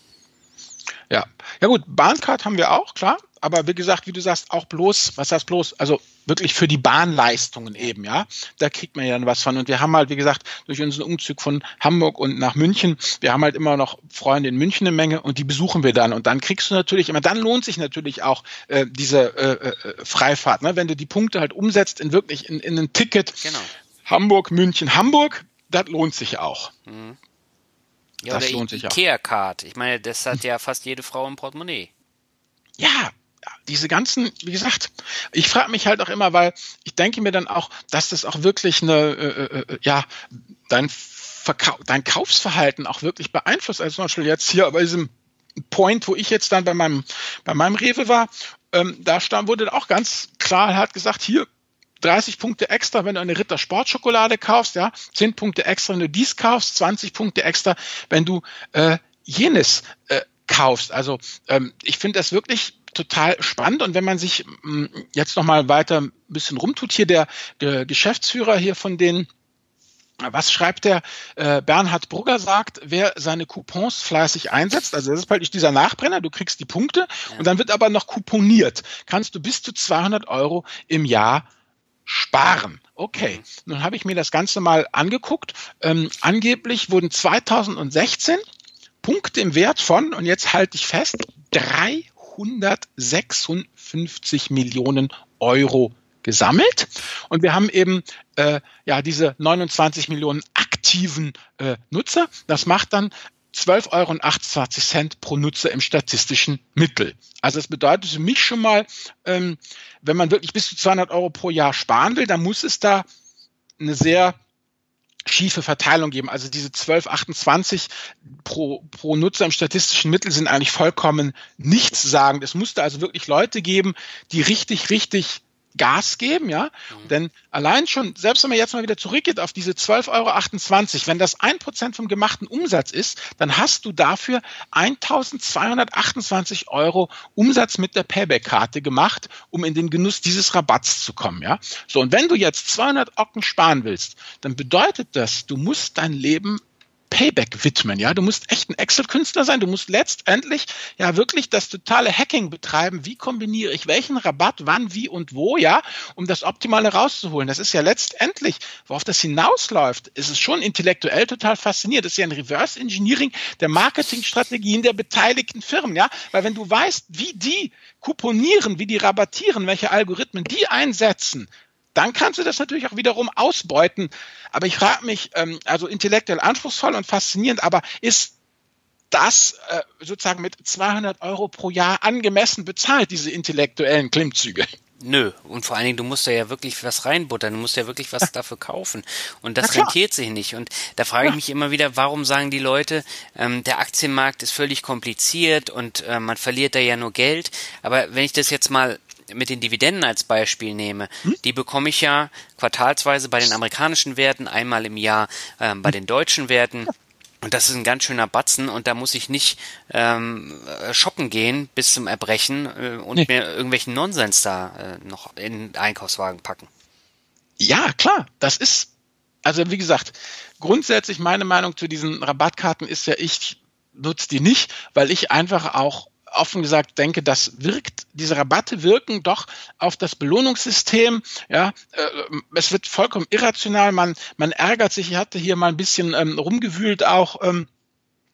Ja, ja gut, Bahncard haben wir auch, klar. Aber wie gesagt, wie du sagst, auch bloß, was heißt bloß? Also wirklich für die Bahnleistungen eben, ja. Da kriegt man ja dann was von. Und wir haben halt, wie gesagt, durch unseren Umzug von Hamburg und nach München, wir haben halt immer noch Freunde in München eine Menge und die besuchen wir dann. Und dann kriegst du natürlich immer, dann lohnt sich natürlich auch äh, diese äh, äh, Freifahrt, ne? wenn du die Punkte halt umsetzt in wirklich in, in ein Ticket. Genau. Hamburg, München, Hamburg, das lohnt sich auch. Mhm.
Ja, das lohnt sich Ikea-Card. Ich meine, das hat ja fast jede Frau im Portemonnaie.
Ja, diese ganzen, wie gesagt, ich frage mich halt auch immer, weil ich denke mir dann auch, dass das auch wirklich eine, äh, äh, äh, ja, dein, Verkau dein Kaufsverhalten auch wirklich beeinflusst. Also zum Beispiel jetzt hier bei diesem Point, wo ich jetzt dann bei meinem, bei meinem Rewe war, ähm, da stand, wurde auch ganz klar, hat gesagt, hier, 30 Punkte extra, wenn du eine Ritter Sportschokolade kaufst, ja, 10 Punkte extra, wenn du dies kaufst, 20 Punkte extra, wenn du äh, jenes äh, kaufst. Also ähm, ich finde das wirklich total spannend und wenn man sich mh, mm, jetzt noch mal weiter ein bisschen rumtut, hier der, der Geschäftsführer hier von den was schreibt der? Äh, Bernhard Brugger sagt, wer seine Coupons fleißig einsetzt, also das ist praktisch dieser Nachbrenner, du kriegst die Punkte ja. und dann wird aber noch couponiert, kannst du bis zu 200 Euro im Jahr sparen. Okay, mhm. nun habe ich mir das Ganze mal angeguckt. Ähm, angeblich wurden 2016 Punkte im Wert von, und jetzt halte ich fest, 356 Millionen Euro gesammelt. Und wir haben eben äh, ja diese 29 Millionen aktive aktiven äh, Nutzer. Das macht dann 12,28 Euro pro Nutzer im statistischen Mittel. Also das bedeutet für mich schon mal, ähm, wenn man wirklich bis zu 200 Euro pro Jahr sparen will, dann muss es da eine sehr schiefe Verteilung geben. Also diese 12,28 pro, pro Nutzer im statistischen Mittel sind eigentlich vollkommen nichts sagen. Es musste also wirklich Leute geben, die richtig, richtig Gas geben, ja. Mhm. Denn allein schon, selbst wenn man jetzt mal wieder zurückgeht auf diese 12,28 Euro, wenn das ein Prozent vom gemachten Umsatz ist, dann hast du dafür 1228 Euro Umsatz mit der Payback-Karte gemacht, um in den Genuss dieses Rabatts zu kommen, ja. So, und wenn du jetzt 200 Ocken sparen willst, dann bedeutet das, du musst dein Leben Payback widmen. Ja, du musst echt ein Excel-Künstler sein. Du musst letztendlich ja wirklich das totale Hacking betreiben. Wie kombiniere ich welchen Rabatt, wann, wie und wo, ja, um das Optimale rauszuholen. Das ist ja letztendlich, worauf das hinausläuft, ist es schon intellektuell total faszinierend. Das ist ja ein Reverse Engineering der Marketingstrategien der beteiligten Firmen, ja, weil wenn du weißt, wie die kuponieren, wie die rabattieren, welche Algorithmen die einsetzen, dann kannst du das natürlich auch wiederum ausbeuten. Aber ich frage mich, ähm, also intellektuell anspruchsvoll und faszinierend, aber ist das äh, sozusagen mit 200 Euro pro Jahr angemessen bezahlt, diese intellektuellen Klimmzüge?
Nö, und vor allen Dingen, du musst ja wirklich was reinbuttern, du musst ja wirklich was dafür kaufen. Und das rentiert sich nicht. Und da frage ich mich immer wieder, warum sagen die Leute, ähm, der Aktienmarkt ist völlig kompliziert und äh, man verliert da ja nur Geld. Aber wenn ich das jetzt mal mit den Dividenden als Beispiel nehme, hm? die bekomme ich ja quartalsweise bei den amerikanischen Werten, einmal im Jahr äh, bei den deutschen Werten. Und das ist ein ganz schöner Batzen und da muss ich nicht ähm, shoppen gehen bis zum Erbrechen äh, und nee. mir irgendwelchen Nonsens da äh, noch in den Einkaufswagen packen.
Ja, klar, das ist, also wie gesagt, grundsätzlich meine Meinung zu diesen Rabattkarten ist ja, ich nutze die nicht, weil ich einfach auch offen gesagt denke, das wirkt, diese Rabatte wirken doch auf das Belohnungssystem. Ja, äh, es wird vollkommen irrational. Man, man ärgert sich. Ich hatte hier mal ein bisschen ähm, rumgewühlt auch. Ähm,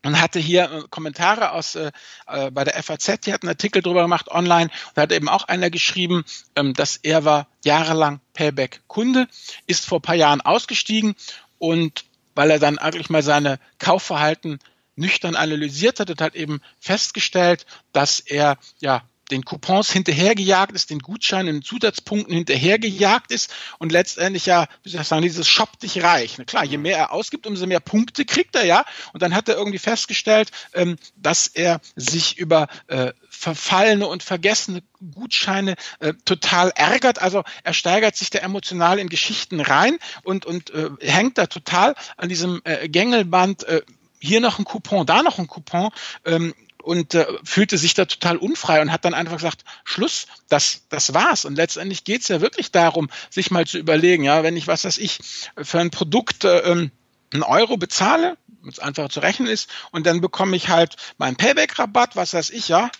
und hatte hier äh, Kommentare aus äh, äh bei der FAZ, die hat einen Artikel drüber gemacht online. Da hat eben auch einer geschrieben, ähm, dass er war jahrelang Payback-Kunde, ist vor paar Jahren ausgestiegen und weil er dann eigentlich mal seine Kaufverhalten nüchtern analysiert hat und hat eben festgestellt, dass er ja den Coupons hinterhergejagt ist, den Gutscheinen, den Zusatzpunkten hinterhergejagt ist und letztendlich ja, wie soll ich sagen, dieses Shop dich reich. Na klar, je mehr er ausgibt, umso mehr Punkte kriegt er ja. Und dann hat er irgendwie festgestellt, ähm, dass er sich über äh, verfallene und vergessene Gutscheine äh, total ärgert. Also er steigert sich da emotional in Geschichten rein und, und äh, hängt da total an diesem äh, Gängelband äh, hier noch ein Coupon, da noch ein Coupon ähm, und äh, fühlte sich da total unfrei und hat dann einfach gesagt, Schluss, das, das war's. Und letztendlich geht's ja wirklich darum, sich mal zu überlegen, ja, wenn ich, was weiß ich, für ein Produkt äh, ähm, einen Euro bezahle, es einfach zu rechnen ist, und dann bekomme ich halt meinen Payback-Rabatt, was weiß ich, ja,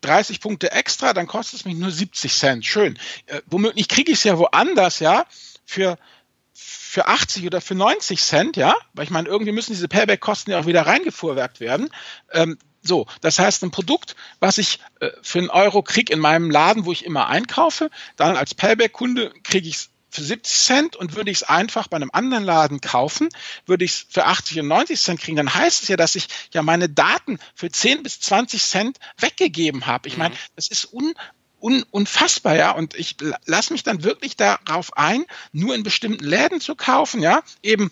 30 Punkte extra, dann kostet es mich nur 70 Cent. Schön. Äh, womöglich kriege ich es ja woanders, ja, für für 80 oder für 90 Cent, ja, weil ich meine, irgendwie müssen diese Payback-Kosten ja auch wieder reingefuhrwerkt werden. Ähm, so, das heißt, ein Produkt, was ich äh, für einen Euro kriege in meinem Laden, wo ich immer einkaufe, dann als Payback-Kunde kriege ich es für 70 Cent und würde ich es einfach bei einem anderen Laden kaufen, würde ich es für 80 und 90 Cent kriegen, dann heißt es ja, dass ich ja meine Daten für 10 bis 20 Cent weggegeben habe. Ich meine, mhm. das ist un, un, unfassbar, ja. Und ich lasse mich dann wirklich darauf ein, nur in bestimmten Läden zu kaufen, ja. Eben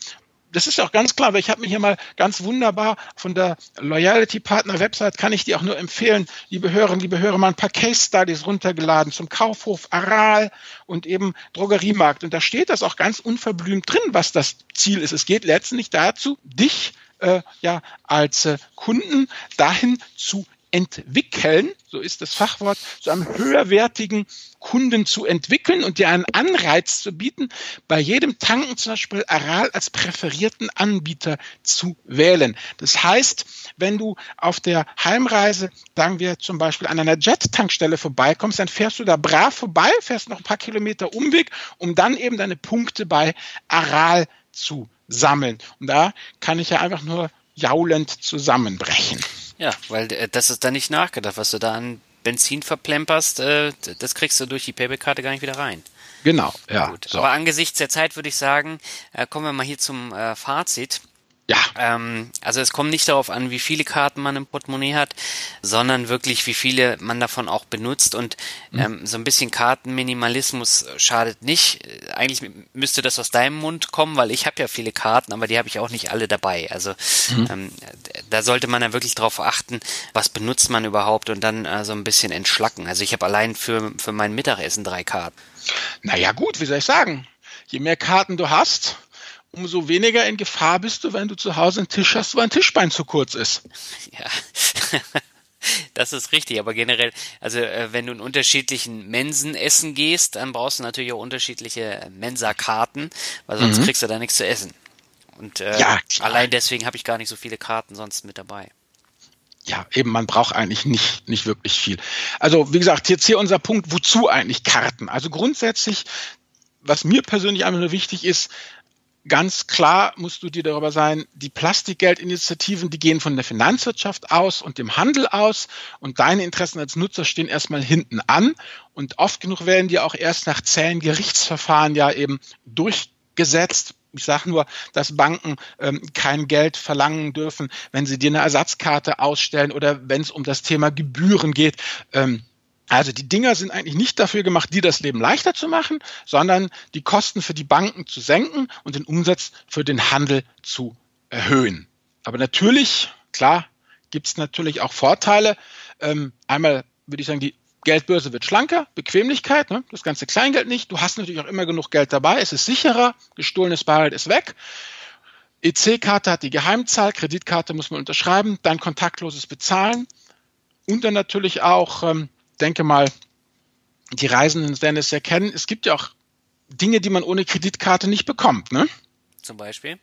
das ist ja auch ganz klar, weil ich habe mir hier mal ganz wunderbar von der Loyalty Partner Website, kann ich dir auch nur empfehlen, liebe Hörerinnen, liebe Hörer, mal ein paar Case Studies runtergeladen zum Kaufhof Aral und eben Drogeriemarkt. Und da steht das auch ganz unverblümt drin, was das Ziel ist. Es geht letztendlich dazu, dich äh, ja als äh, Kunden dahin zu entwickeln, so ist das Fachwort, zu einem höherwertigen Kunden zu entwickeln und dir einen Anreiz zu bieten, bei jedem Tanken zum Beispiel Aral als präferierten Anbieter zu wählen. Das heißt, wenn du auf der Heimreise, sagen wir zum Beispiel an einer Jet-Tankstelle vorbeikommst, dann fährst du da brav vorbei, fährst noch ein paar Kilometer Umweg, um dann eben deine Punkte bei Aral zu sammeln. Und da kann ich ja einfach nur jaulend zusammenbrechen.
Ja, weil äh, das ist da nicht nachgedacht, was du da an Benzin verplemperst, äh, das kriegst du durch die Payback-Karte gar nicht wieder rein.
Genau, ja.
Gut. So. Aber angesichts der Zeit würde ich sagen, äh, kommen wir mal hier zum äh, Fazit.
Ja.
Ähm, also es kommt nicht darauf an, wie viele Karten man im Portemonnaie hat, sondern wirklich, wie viele man davon auch benutzt. Und mhm. ähm, so ein bisschen Kartenminimalismus schadet nicht. Eigentlich müsste das aus deinem Mund kommen, weil ich habe ja viele Karten, aber die habe ich auch nicht alle dabei. Also mhm. ähm, da sollte man dann wirklich darauf achten, was benutzt man überhaupt und dann äh, so ein bisschen entschlacken. Also ich habe allein für, für mein Mittagessen drei Karten.
Naja gut, wie soll ich sagen? Je mehr Karten du hast, umso weniger in Gefahr bist du, wenn du zu Hause einen Tisch hast, wo ein Tischbein zu kurz ist.
Ja. Das ist richtig, aber generell, also äh, wenn du in unterschiedlichen Mensen essen gehst, dann brauchst du natürlich auch unterschiedliche Mensa-Karten, weil sonst mhm. kriegst du da nichts zu essen. Und äh, ja, allein deswegen habe ich gar nicht so viele Karten sonst mit dabei.
Ja, eben, man braucht eigentlich nicht, nicht wirklich viel. Also, wie gesagt, jetzt hier unser Punkt, wozu eigentlich Karten? Also grundsätzlich, was mir persönlich einfach nur wichtig ist, ganz klar musst du dir darüber sein, die Plastikgeldinitiativen, die gehen von der Finanzwirtschaft aus und dem Handel aus und deine Interessen als Nutzer stehen erstmal hinten an und oft genug werden die auch erst nach zähen Gerichtsverfahren ja eben durchgesetzt. Ich sage nur, dass Banken ähm, kein Geld verlangen dürfen, wenn sie dir eine Ersatzkarte ausstellen oder wenn es um das Thema Gebühren geht. Ähm, also die Dinger sind eigentlich nicht dafür gemacht, dir das Leben leichter zu machen, sondern die Kosten für die Banken zu senken und den Umsatz für den Handel zu erhöhen. Aber natürlich, klar, gibt es natürlich auch Vorteile. Ähm, einmal würde ich sagen, die Geldbörse wird schlanker, Bequemlichkeit, ne? das ganze Kleingeld nicht. Du hast natürlich auch immer genug Geld dabei, es ist sicherer, gestohlenes Bargeld ist weg. EC-Karte hat die Geheimzahl, Kreditkarte muss man unterschreiben, dann kontaktloses Bezahlen und dann natürlich auch ähm, denke mal, die Reisenden werden es erkennen. Es gibt ja auch Dinge, die man ohne Kreditkarte nicht bekommt. Ne?
Zum Beispiel?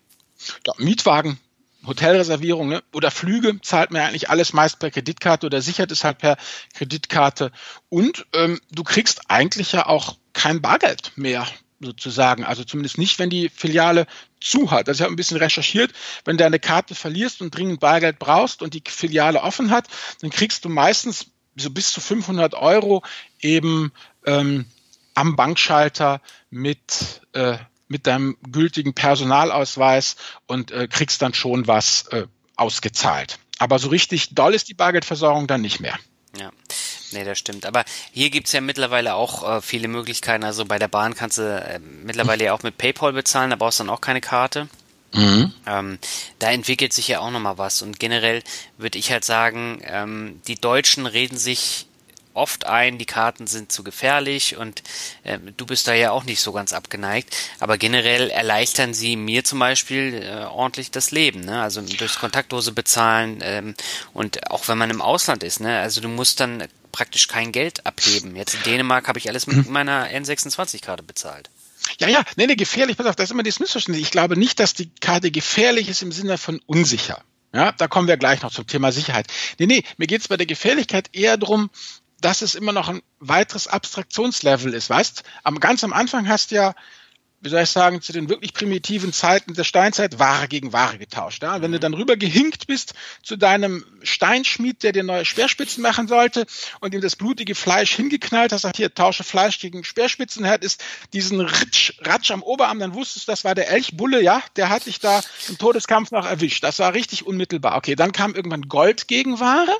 Ja, Mietwagen, Hotelreservierung ne? oder Flüge zahlt man ja eigentlich alles meist per Kreditkarte oder sichert es halt per Kreditkarte. Und ähm, du kriegst eigentlich ja auch kein Bargeld mehr sozusagen. Also zumindest nicht, wenn die Filiale zu hat. Also ich habe ein bisschen recherchiert, wenn du eine Karte verlierst und dringend Bargeld brauchst und die Filiale offen hat, dann kriegst du meistens so bis zu 500 Euro eben ähm, am Bankschalter mit, äh, mit deinem gültigen Personalausweis und äh, kriegst dann schon was äh, ausgezahlt. Aber so richtig doll ist die Bargeldversorgung dann nicht mehr.
Ja, nee, das stimmt. Aber hier gibt's ja mittlerweile auch äh, viele Möglichkeiten. Also bei der Bahn kannst du äh, mittlerweile ja auch mit PayPal bezahlen, da brauchst du dann auch keine Karte. Mhm. Ähm, da entwickelt sich ja auch nochmal was. Und generell würde ich halt sagen, ähm, die Deutschen reden sich oft ein, die Karten sind zu gefährlich und äh, du bist da ja auch nicht so ganz abgeneigt. Aber generell erleichtern sie mir zum Beispiel äh, ordentlich das Leben. Ne? Also durchs Kontaktlose bezahlen ähm, und auch wenn man im Ausland ist. Ne? Also du musst dann praktisch kein Geld abheben. Jetzt in Dänemark habe ich alles mit mhm. meiner N26-Karte bezahlt.
Ja, ja, nee, nee, gefährlich, pass auf, das ist immer das Missverständnis. Ich glaube nicht, dass die Karte gefährlich ist im Sinne von unsicher. Ja, da kommen wir gleich noch zum Thema Sicherheit. Nee, nee, mir geht es bei der Gefährlichkeit eher darum, dass es immer noch ein weiteres Abstraktionslevel ist. Weißt, am, ganz am Anfang hast du ja wie soll ich sagen, zu den wirklich primitiven Zeiten der Steinzeit Ware gegen Ware getauscht. Ja? Wenn du dann rüber gehinkt bist zu deinem Steinschmied, der dir neue Speerspitzen machen sollte und ihm das blutige Fleisch hingeknallt hast, sagt hier, tausche Fleisch gegen Speerspitzen, er hat ist diesen Ritsch, Ratsch am Oberarm, dann wusstest du, das war der Elchbulle, ja, der hat dich da im Todeskampf noch erwischt. Das war richtig unmittelbar. Okay, dann kam irgendwann Gold gegen Ware.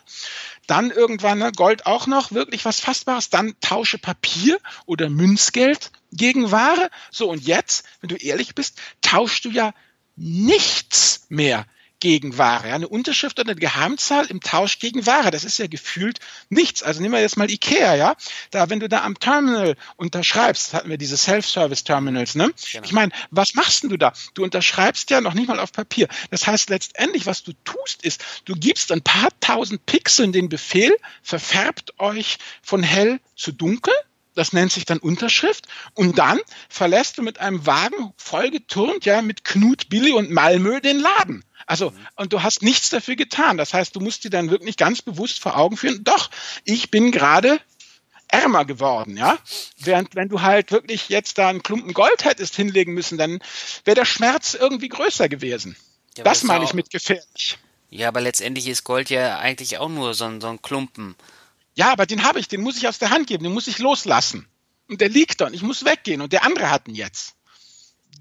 Dann irgendwann ne, Gold auch noch, wirklich was Fassbares. Dann tausche Papier oder Münzgeld gegen Ware. So, und jetzt, wenn du ehrlich bist, tauschst du ja nichts mehr gegen Ware. Eine Unterschrift oder eine Geheimzahl im Tausch gegen Ware, das ist ja gefühlt nichts. Also nehmen wir jetzt mal Ikea, ja. Da, wenn du da am Terminal unterschreibst, hatten wir diese Self-Service-Terminals, ne? Genau. Ich meine, was machst denn du da? Du unterschreibst ja noch nicht mal auf Papier. Das heißt letztendlich, was du tust, ist, du gibst ein paar tausend Pixeln den Befehl, verfärbt euch von hell zu dunkel das nennt sich dann Unterschrift. Und dann verlässt du mit einem Wagen vollgetürmt, ja, mit Knut, Billy und Malmö den Laden. Also, und du hast nichts dafür getan. Das heißt, du musst dir dann wirklich ganz bewusst vor Augen führen, doch, ich bin gerade ärmer geworden, ja. Während wenn du halt wirklich jetzt da einen Klumpen Gold hättest hinlegen müssen, dann wäre der Schmerz irgendwie größer gewesen. Ja, das meine ich mit gefährlich.
Ja, aber letztendlich ist Gold ja eigentlich auch nur so ein, so ein Klumpen.
Ja, aber den habe ich, den muss ich aus der Hand geben, den muss ich loslassen. und der liegt da und ich muss weggehen und der andere hat ihn jetzt.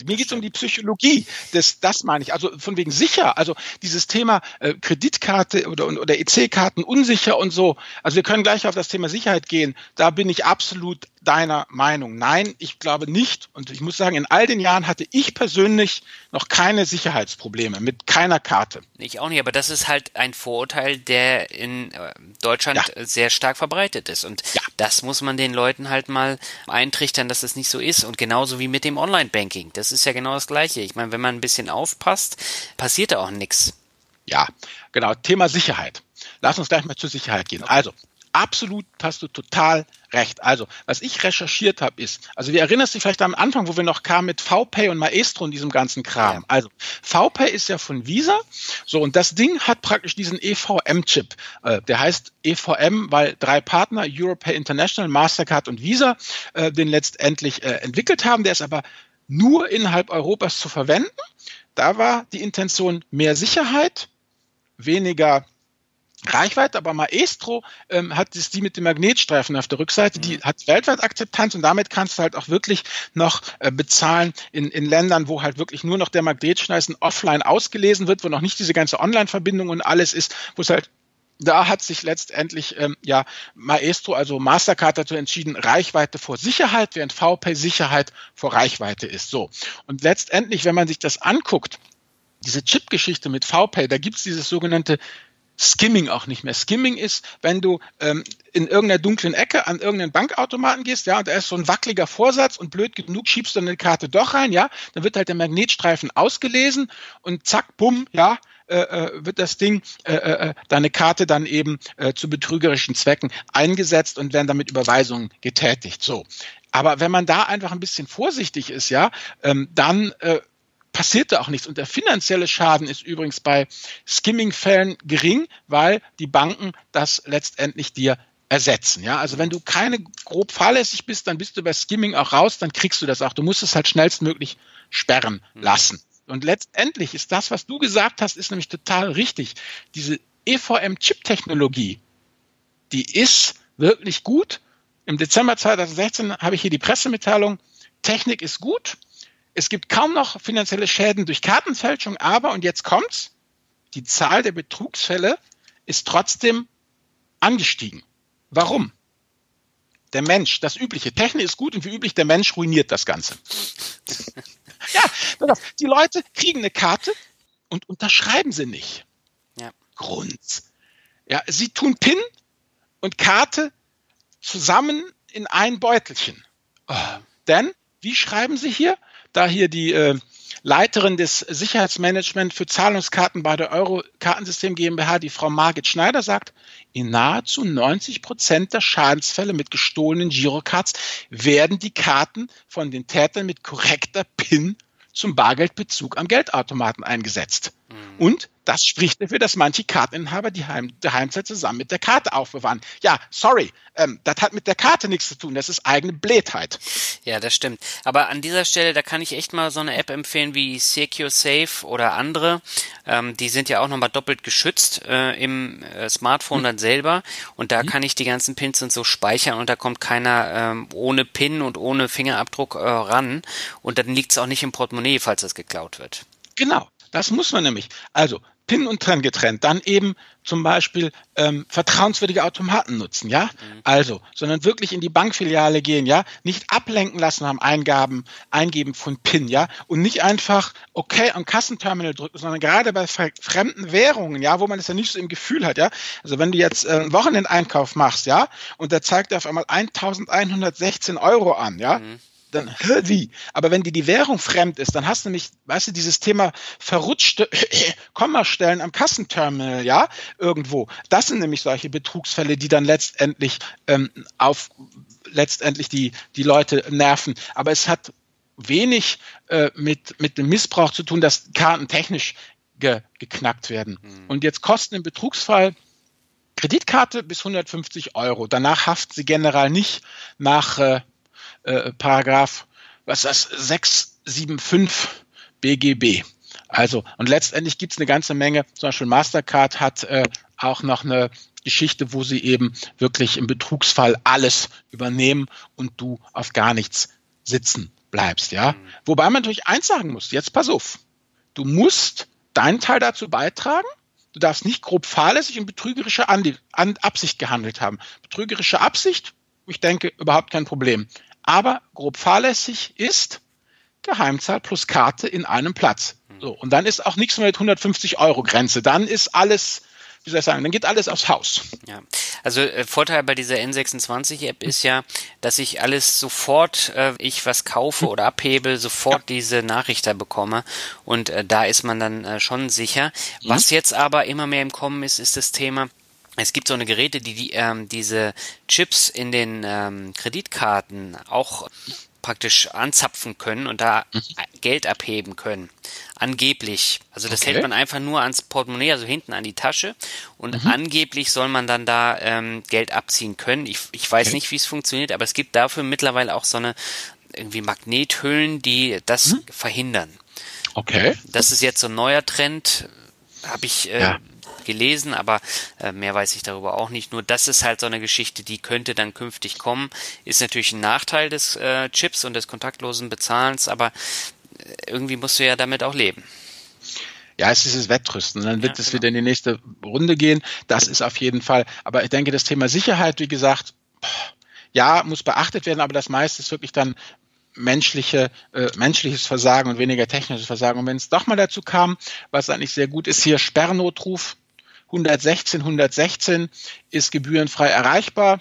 Mir geht es um die Psychologie. Das, das meine ich. Also von wegen sicher. Also dieses Thema äh, Kreditkarte oder, oder EC-Karten unsicher und so. Also wir können gleich auf das Thema Sicherheit gehen. Da bin ich absolut deiner Meinung. Nein, ich glaube nicht. Und ich muss sagen, in all den Jahren hatte ich persönlich noch keine Sicherheitsprobleme mit keiner Karte.
Ich auch nicht, aber das ist halt ein Vorurteil, der in äh, Deutschland ja. sehr stark verbreitet ist. Und ja. das muss man den Leuten halt mal eintrichtern, dass das nicht so ist. Und genauso wie mit dem Online-Banking. Das ist ja genau das Gleiche. Ich meine, wenn man ein bisschen aufpasst, passiert da auch nichts.
Ja, genau. Thema Sicherheit. Lass uns gleich mal zur Sicherheit gehen. Also, absolut hast du total recht. Also, was ich recherchiert habe, ist, also wir erinnern dich vielleicht am Anfang, wo wir noch kamen mit VPay und Maestro und diesem ganzen Kram. Ja. Also, VPay ist ja von Visa. So, und das Ding hat praktisch diesen EVM-Chip. Äh, der heißt EVM, weil drei Partner, Europay International, Mastercard und Visa, äh, den letztendlich äh, entwickelt haben. Der ist aber nur innerhalb Europas zu verwenden. Da war die Intention mehr Sicherheit, weniger Reichweite, aber Maestro ähm, hat es die mit dem Magnetstreifen auf der Rückseite, die mhm. hat weltweit Akzeptanz und damit kannst du halt auch wirklich noch äh, bezahlen in, in Ländern, wo halt wirklich nur noch der Magnetschneißen offline ausgelesen wird, wo noch nicht diese ganze Online-Verbindung und alles ist, wo es halt da hat sich letztendlich ähm, ja Maestro, also Mastercard dazu entschieden, Reichweite vor Sicherheit, während VPay Sicherheit vor Reichweite ist. So. Und letztendlich, wenn man sich das anguckt, diese Chip-Geschichte mit VPay, da gibt's dieses sogenannte Skimming auch nicht mehr. Skimming ist, wenn du ähm, in irgendeiner dunklen Ecke an irgendeinen Bankautomaten gehst, ja, und da ist so ein wackeliger Vorsatz und blöd genug schiebst du eine Karte doch rein, ja, dann wird halt der Magnetstreifen ausgelesen und zack, bumm, ja, äh, äh wird das Ding, äh, äh, äh, deine Karte dann eben äh, zu betrügerischen Zwecken eingesetzt und werden damit Überweisungen getätigt. So. Aber wenn man da einfach ein bisschen vorsichtig ist, ja, ähm, dann äh, passierte auch nichts. Und der finanzielle Schaden ist übrigens bei Skimming-Fällen gering, weil die Banken das letztendlich dir ersetzen. Ja, also wenn du keine grob fahrlässig bist, dann bist du bei Skimming auch raus, dann kriegst du das auch. Du musst es halt schnellstmöglich sperren mhm. lassen. Und letztendlich ist das, was du gesagt hast, ist nämlich total richtig. Diese EVM-Chip-Technologie, die ist wirklich gut. Im Dezember 2016 habe ich hier die Pressemitteilung, Technik ist gut, es gibt kaum noch finanzielle Schäden durch Kartenfälschung, aber, und jetzt kommt's, die Zahl der Betrugsfälle ist trotzdem angestiegen. Warum? Der Mensch, das Übliche. Technik ist gut und wie üblich, der Mensch ruiniert das Ganze. ja, die Leute kriegen eine Karte und unterschreiben sie nicht. Ja. Grund. Ja, sie tun PIN und Karte zusammen in ein Beutelchen. Oh. Denn, wie schreiben sie hier? Da hier die äh, Leiterin des Sicherheitsmanagement für Zahlungskarten bei der Euro-Kartensystem GmbH, die Frau Margit Schneider, sagt, in nahezu 90 Prozent der Schadensfälle mit gestohlenen Girocards werden die Karten von den Tätern mit korrekter PIN zum Bargeldbezug am Geldautomaten eingesetzt. Mhm. Und das spricht dafür, dass manche Karteninhaber die, Heim, die Heimzeit zusammen mit der Karte aufbewahren. Ja, sorry, ähm, das hat mit der Karte nichts zu tun, das ist eigene Blödheit.
Ja, das stimmt. Aber an dieser Stelle, da kann ich echt mal so eine App empfehlen wie Secure Safe oder andere. Ähm, die sind ja auch nochmal doppelt geschützt äh, im äh, Smartphone mhm. dann selber. Und da mhm. kann ich die ganzen Pins und so speichern und da kommt keiner ähm, ohne Pin und ohne Fingerabdruck äh, ran. Und dann liegt es auch nicht im Portemonnaie, falls das geklaut wird.
Genau. Das muss man nämlich. Also PIN und TRAN getrennt, dann eben zum Beispiel ähm, vertrauenswürdige Automaten nutzen, ja? Mhm. Also, sondern wirklich in die Bankfiliale gehen, ja? Nicht ablenken lassen am Eingaben, Eingeben von PIN, ja? Und nicht einfach okay am Kassenterminal drücken, sondern gerade bei fremden Währungen, ja, wo man es ja nicht so im Gefühl hat, ja? Also wenn du jetzt äh, einen Wochenendeinkauf machst, ja, und der zeigt dir auf einmal 1116 Euro an, ja? Mhm dann wie. Aber wenn dir die Währung fremd ist, dann hast du nämlich, weißt du, dieses Thema verrutschte Kommastellen am Kassenterminal, ja, irgendwo. Das sind nämlich solche Betrugsfälle, die dann letztendlich ähm, auf letztendlich die, die Leute nerven. Aber es hat wenig äh, mit, mit dem Missbrauch zu tun, dass Karten technisch ge, geknackt werden. Mhm. Und jetzt kosten im Betrugsfall Kreditkarte bis 150 Euro. Danach haften sie generell nicht nach äh, äh, Paragraph, was ist das, 675 BGB. Also, und letztendlich gibt es eine ganze Menge, zum Beispiel Mastercard hat äh, auch noch eine Geschichte, wo sie eben wirklich im Betrugsfall alles übernehmen und du auf gar nichts sitzen bleibst, ja. Mhm. Wobei man natürlich eins sagen muss, jetzt pass auf. Du musst deinen Teil dazu beitragen. Du darfst nicht grob fahrlässig und betrügerische Absicht gehandelt haben. Betrügerische Absicht, ich denke, überhaupt kein Problem. Aber grob fahrlässig ist Geheimzahl plus Karte in einem Platz. Mhm. So, und dann ist auch nichts mehr mit 150 Euro Grenze. Dann ist alles wie soll ich sagen, dann geht alles aufs Haus.
Ja, also äh, Vorteil bei dieser N26-App ist ja, dass ich alles sofort, äh, ich was kaufe oder abhebe, sofort ja. diese Nachricht da bekomme und äh, da ist man dann äh, schon sicher. Mhm. Was jetzt aber immer mehr im Kommen ist, ist das Thema, es gibt so eine Geräte, die, die ähm, diese Chips in den ähm, Kreditkarten auch praktisch anzapfen können und da mhm. Geld abheben können. Angeblich. Also das okay. hält man einfach nur ans Portemonnaie, also hinten an die Tasche. Und mhm. angeblich soll man dann da ähm, Geld abziehen können. Ich, ich weiß okay. nicht, wie es funktioniert, aber es gibt dafür mittlerweile auch so eine irgendwie Magnethüllen, die das mhm. verhindern.
Okay.
Das ist jetzt so ein neuer Trend. Habe ich äh, ja gelesen, aber äh, mehr weiß ich darüber auch nicht. Nur das ist halt so eine Geschichte, die könnte dann künftig kommen. Ist natürlich ein Nachteil des äh, Chips und des kontaktlosen Bezahlens, aber äh, irgendwie musst du ja damit auch leben.
Ja, es ist das Wettrüsten. Dann wird ja, es genau. wieder in die nächste Runde gehen. Das ist auf jeden Fall. Aber ich denke, das Thema Sicherheit, wie gesagt, ja, muss beachtet werden, aber das meiste ist wirklich dann menschliche, äh, menschliches Versagen und weniger technisches Versagen. Und wenn es doch mal dazu kam, was eigentlich sehr gut ist, hier Sperrnotruf 116, 116 ist gebührenfrei erreichbar.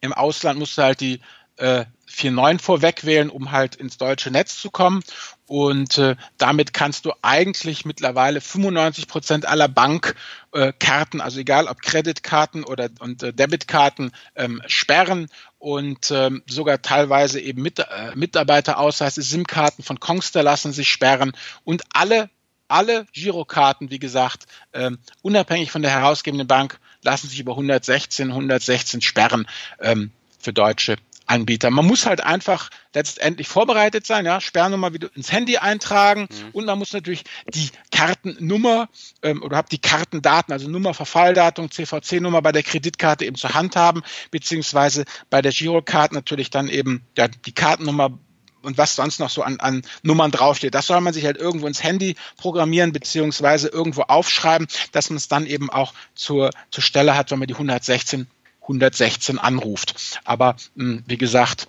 Im Ausland musst du halt die äh, 4.9 vorweg wählen, um halt ins deutsche Netz zu kommen. Und äh, damit kannst du eigentlich mittlerweile 95 Prozent aller Bankkarten, äh, also egal ob Kreditkarten oder und äh, Debitkarten, ähm, sperren und ähm, sogar teilweise eben mit, äh, Mitarbeiterausweise, SIM-Karten von Kongster lassen sich sperren und alle alle Girokarten, wie gesagt, ähm, unabhängig von der herausgebenden Bank, lassen sich über 116, 116 sperren ähm, für deutsche Anbieter. Man muss halt einfach letztendlich vorbereitet sein, ja, Sperrnummer wieder ins Handy eintragen mhm. und man muss natürlich die Kartennummer ähm, oder habt die Kartendaten, also Nummer, Verfalldatum, CVC-Nummer bei der Kreditkarte eben zur Hand haben, beziehungsweise bei der Girokarte natürlich dann eben ja, die Kartennummer und was sonst noch so an, an Nummern draufsteht. Das soll man sich halt irgendwo ins Handy programmieren beziehungsweise irgendwo aufschreiben, dass man es dann eben auch zur, zur Stelle hat, wenn man die 116 116 anruft. Aber hm, wie gesagt,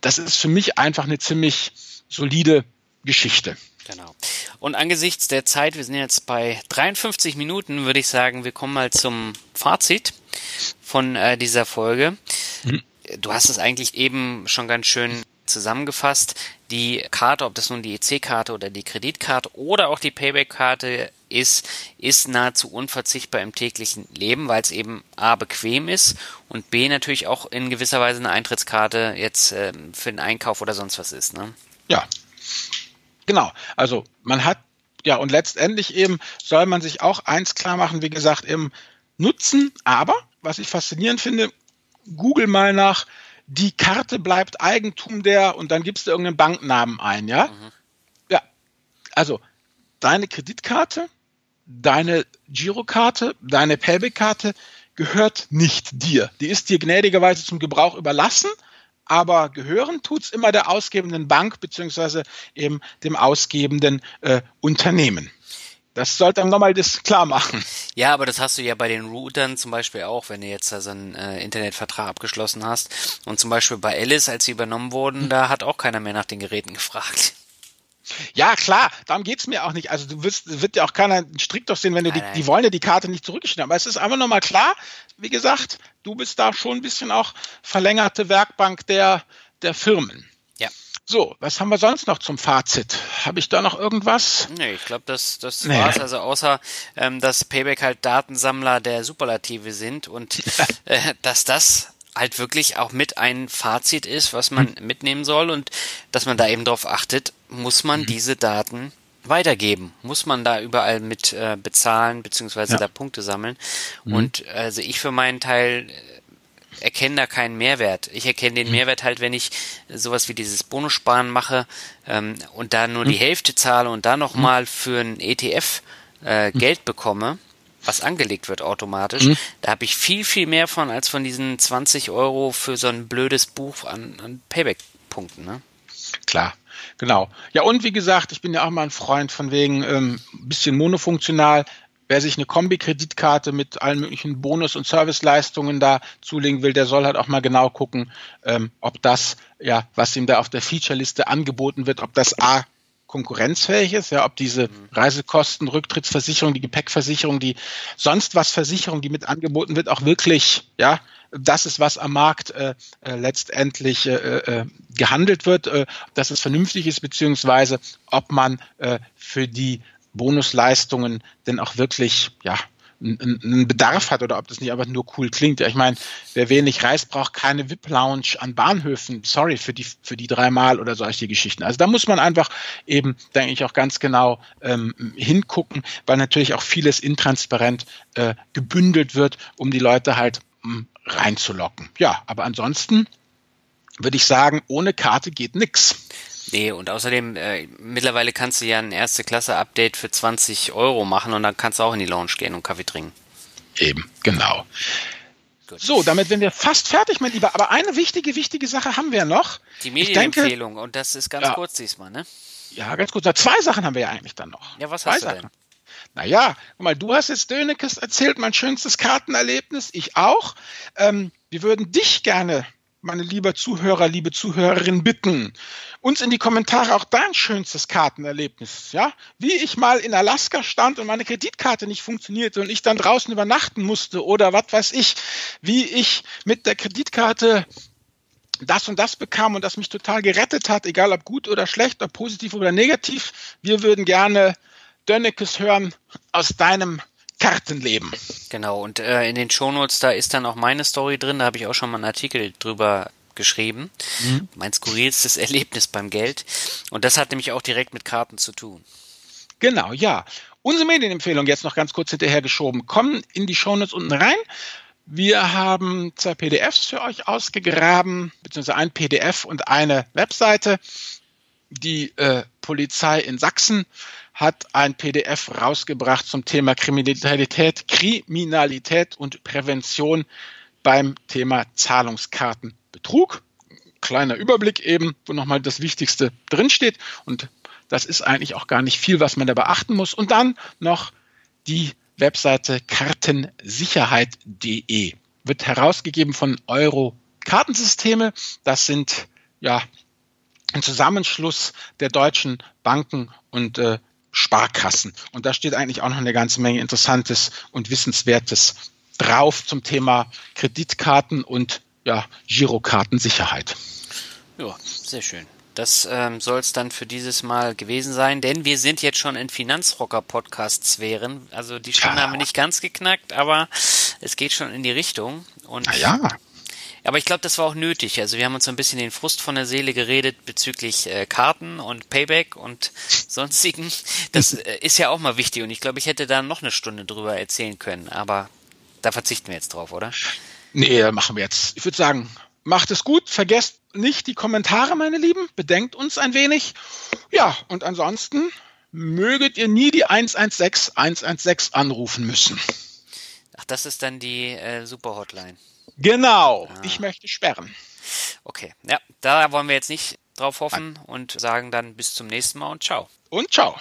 das ist für mich einfach eine ziemlich solide Geschichte.
Genau. Und angesichts der Zeit, wir sind jetzt bei 53 Minuten, würde ich sagen, wir kommen mal zum Fazit von äh, dieser Folge. Mhm. Du hast es eigentlich eben schon ganz schön zusammengefasst, die Karte, ob das nun die EC-Karte oder die Kreditkarte oder auch die Payback-Karte ist, ist nahezu unverzichtbar im täglichen Leben, weil es eben A bequem ist und B natürlich auch in gewisser Weise eine Eintrittskarte jetzt äh, für den Einkauf oder sonst was ist. Ne?
Ja, genau. Also man hat ja und letztendlich eben soll man sich auch eins klar machen, wie gesagt, im Nutzen, aber was ich faszinierend finde, google mal nach die Karte bleibt Eigentum der und dann gibst du irgendeinen Banknamen ein, ja? Mhm. Ja. Also, deine Kreditkarte, deine Girokarte, deine Payback-Karte gehört nicht dir. Die ist dir gnädigerweise zum Gebrauch überlassen, aber gehören tut's immer der ausgebenden Bank beziehungsweise eben dem ausgebenden äh, Unternehmen. Das sollte einem nochmal das klar machen.
Ja, aber das hast du ja bei den Routern zum Beispiel auch, wenn du jetzt also einen äh, Internetvertrag abgeschlossen hast. Und zum Beispiel bei Alice, als sie übernommen wurden, hm. da hat auch keiner mehr nach den Geräten gefragt.
Ja, klar, darum geht's mir auch nicht. Also du wirst, wird ja auch keiner strikt doch sehen, wenn du die, die wollen ja die Karte nicht zurückgeschnitten haben. Aber es ist einfach nochmal klar, wie gesagt, du bist da schon ein bisschen auch verlängerte Werkbank der, der Firmen. So, was haben wir sonst noch zum Fazit? Habe ich da noch irgendwas?
Nee, ich glaube, das, das nee. war's. Also außer, ähm, dass Payback halt Datensammler der Superlative sind und äh, dass das halt wirklich auch mit ein Fazit ist, was man hm. mitnehmen soll und dass man da eben drauf achtet, muss man hm. diese Daten weitergeben, muss man da überall mit äh, bezahlen beziehungsweise ja. da Punkte sammeln. Hm. Und also ich für meinen Teil erkenne da keinen Mehrwert. Ich erkenne den mhm. Mehrwert halt, wenn ich sowas wie dieses Bonussparen mache ähm, und da nur mhm. die Hälfte zahle und da nochmal mhm. für ein ETF äh, mhm. Geld bekomme, was angelegt wird automatisch, mhm. da habe ich viel, viel mehr von als von diesen 20 Euro für so ein blödes Buch an, an Payback-Punkten. Ne?
Klar. Genau. Ja, und wie gesagt, ich bin ja auch mal ein Freund von wegen ähm, bisschen monofunktional. Wer sich eine Kombi-Kreditkarte mit allen möglichen Bonus- und Serviceleistungen da zulegen will, der soll halt auch mal genau gucken, ähm, ob das, ja, was ihm da auf der Feature-Liste angeboten wird, ob das A konkurrenzfähig ist, ja, ob diese mhm. Reisekosten, Rücktrittsversicherung, die Gepäckversicherung, die sonst was Versicherung, die mit angeboten wird, auch wirklich, ja, das ist, was am Markt äh, äh, letztendlich äh, äh, gehandelt wird, äh, dass es vernünftig ist, beziehungsweise ob man äh, für die Bonusleistungen denn auch wirklich, ja, einen Bedarf hat oder ob das nicht einfach nur cool klingt. Ja, ich meine, wer wenig reist, braucht keine VIP-Lounge an Bahnhöfen. Sorry für die für die dreimal oder solche Geschichten. Also da muss man einfach eben, denke ich, auch ganz genau ähm, hingucken, weil natürlich auch vieles intransparent äh, gebündelt wird, um die Leute halt mh, hm, reinzulocken. Ja, aber ansonsten würde ich sagen, ohne Karte geht nix.
Nee, und außerdem, äh, mittlerweile kannst du ja ein Erste-Klasse-Update für 20 Euro machen und dann kannst du auch in die Lounge gehen und Kaffee trinken.
Eben, genau. Gut. So, damit sind wir fast fertig, mein Lieber. Aber eine wichtige, wichtige Sache haben wir noch.
Die Medienempfehlung, und das ist ganz ja, kurz diesmal, ne?
Ja, ganz kurz. Na, zwei Sachen haben wir ja eigentlich dann noch.
Ja, was
zwei
hast du Sachen. denn?
Naja, guck mal, du hast jetzt Dönekes erzählt, mein schönstes Kartenerlebnis, ich auch. Ähm, wir würden dich gerne meine liebe Zuhörer, liebe Zuhörerin bitten, uns in die Kommentare auch dein schönstes Kartenerlebnis, ja? Wie ich mal in Alaska stand und meine Kreditkarte nicht funktionierte und ich dann draußen übernachten musste oder was weiß ich, wie ich mit der Kreditkarte das und das bekam und das mich total gerettet hat, egal ob gut oder schlecht, ob positiv oder negativ. Wir würden gerne Dönnekes hören aus deinem Kartenleben.
Genau, und äh, in den Shownotes, da ist dann auch meine Story drin, da habe ich auch schon mal einen Artikel drüber geschrieben. Mhm. Mein skurrilstes Erlebnis beim Geld. Und das hat nämlich auch direkt mit Karten zu tun.
Genau, ja. Unsere Medienempfehlung jetzt noch ganz kurz hinterhergeschoben. Kommen in die Shownotes unten rein. Wir haben zwei PDFs für euch ausgegraben, beziehungsweise ein PDF und eine Webseite. Die äh, Polizei in Sachsen hat ein PDF rausgebracht zum Thema Kriminalität, Kriminalität und Prävention beim Thema Zahlungskartenbetrug. Kleiner Überblick eben, wo nochmal das Wichtigste drinsteht. Und das ist eigentlich auch gar nicht viel, was man da beachten muss. Und dann noch die Webseite kartensicherheit.de. Wird herausgegeben von Euro Kartensysteme. Das sind ja ein Zusammenschluss der deutschen Banken und äh, Sparkassen. Und da steht eigentlich auch noch eine ganze Menge Interessantes und Wissenswertes drauf zum Thema Kreditkarten und ja, Girokartensicherheit.
Ja, sehr schön. Das ähm, soll es dann für dieses Mal gewesen sein, denn wir sind jetzt schon in Finanzrocker-Podcast-Sphären. Also die Stunde ja. haben wir nicht ganz geknackt, aber es geht schon in die Richtung. Und
Na ja.
Aber ich glaube, das war auch nötig. Also wir haben uns so ein bisschen den Frust von der Seele geredet bezüglich äh, Karten und Payback und sonstigen. Das äh, ist ja auch mal wichtig und ich glaube, ich hätte da noch eine Stunde drüber erzählen können. Aber da verzichten wir jetzt drauf, oder?
Nee, machen wir jetzt. Ich würde sagen, macht es gut. Vergesst nicht die Kommentare, meine Lieben. Bedenkt uns ein wenig. Ja, und ansonsten möget ihr nie die 116 116 anrufen müssen.
Ach, das ist dann die äh, Super Hotline.
Genau, ah. ich möchte sperren.
Okay, ja, da wollen wir jetzt nicht drauf hoffen und sagen dann bis zum nächsten Mal und ciao.
Und ciao.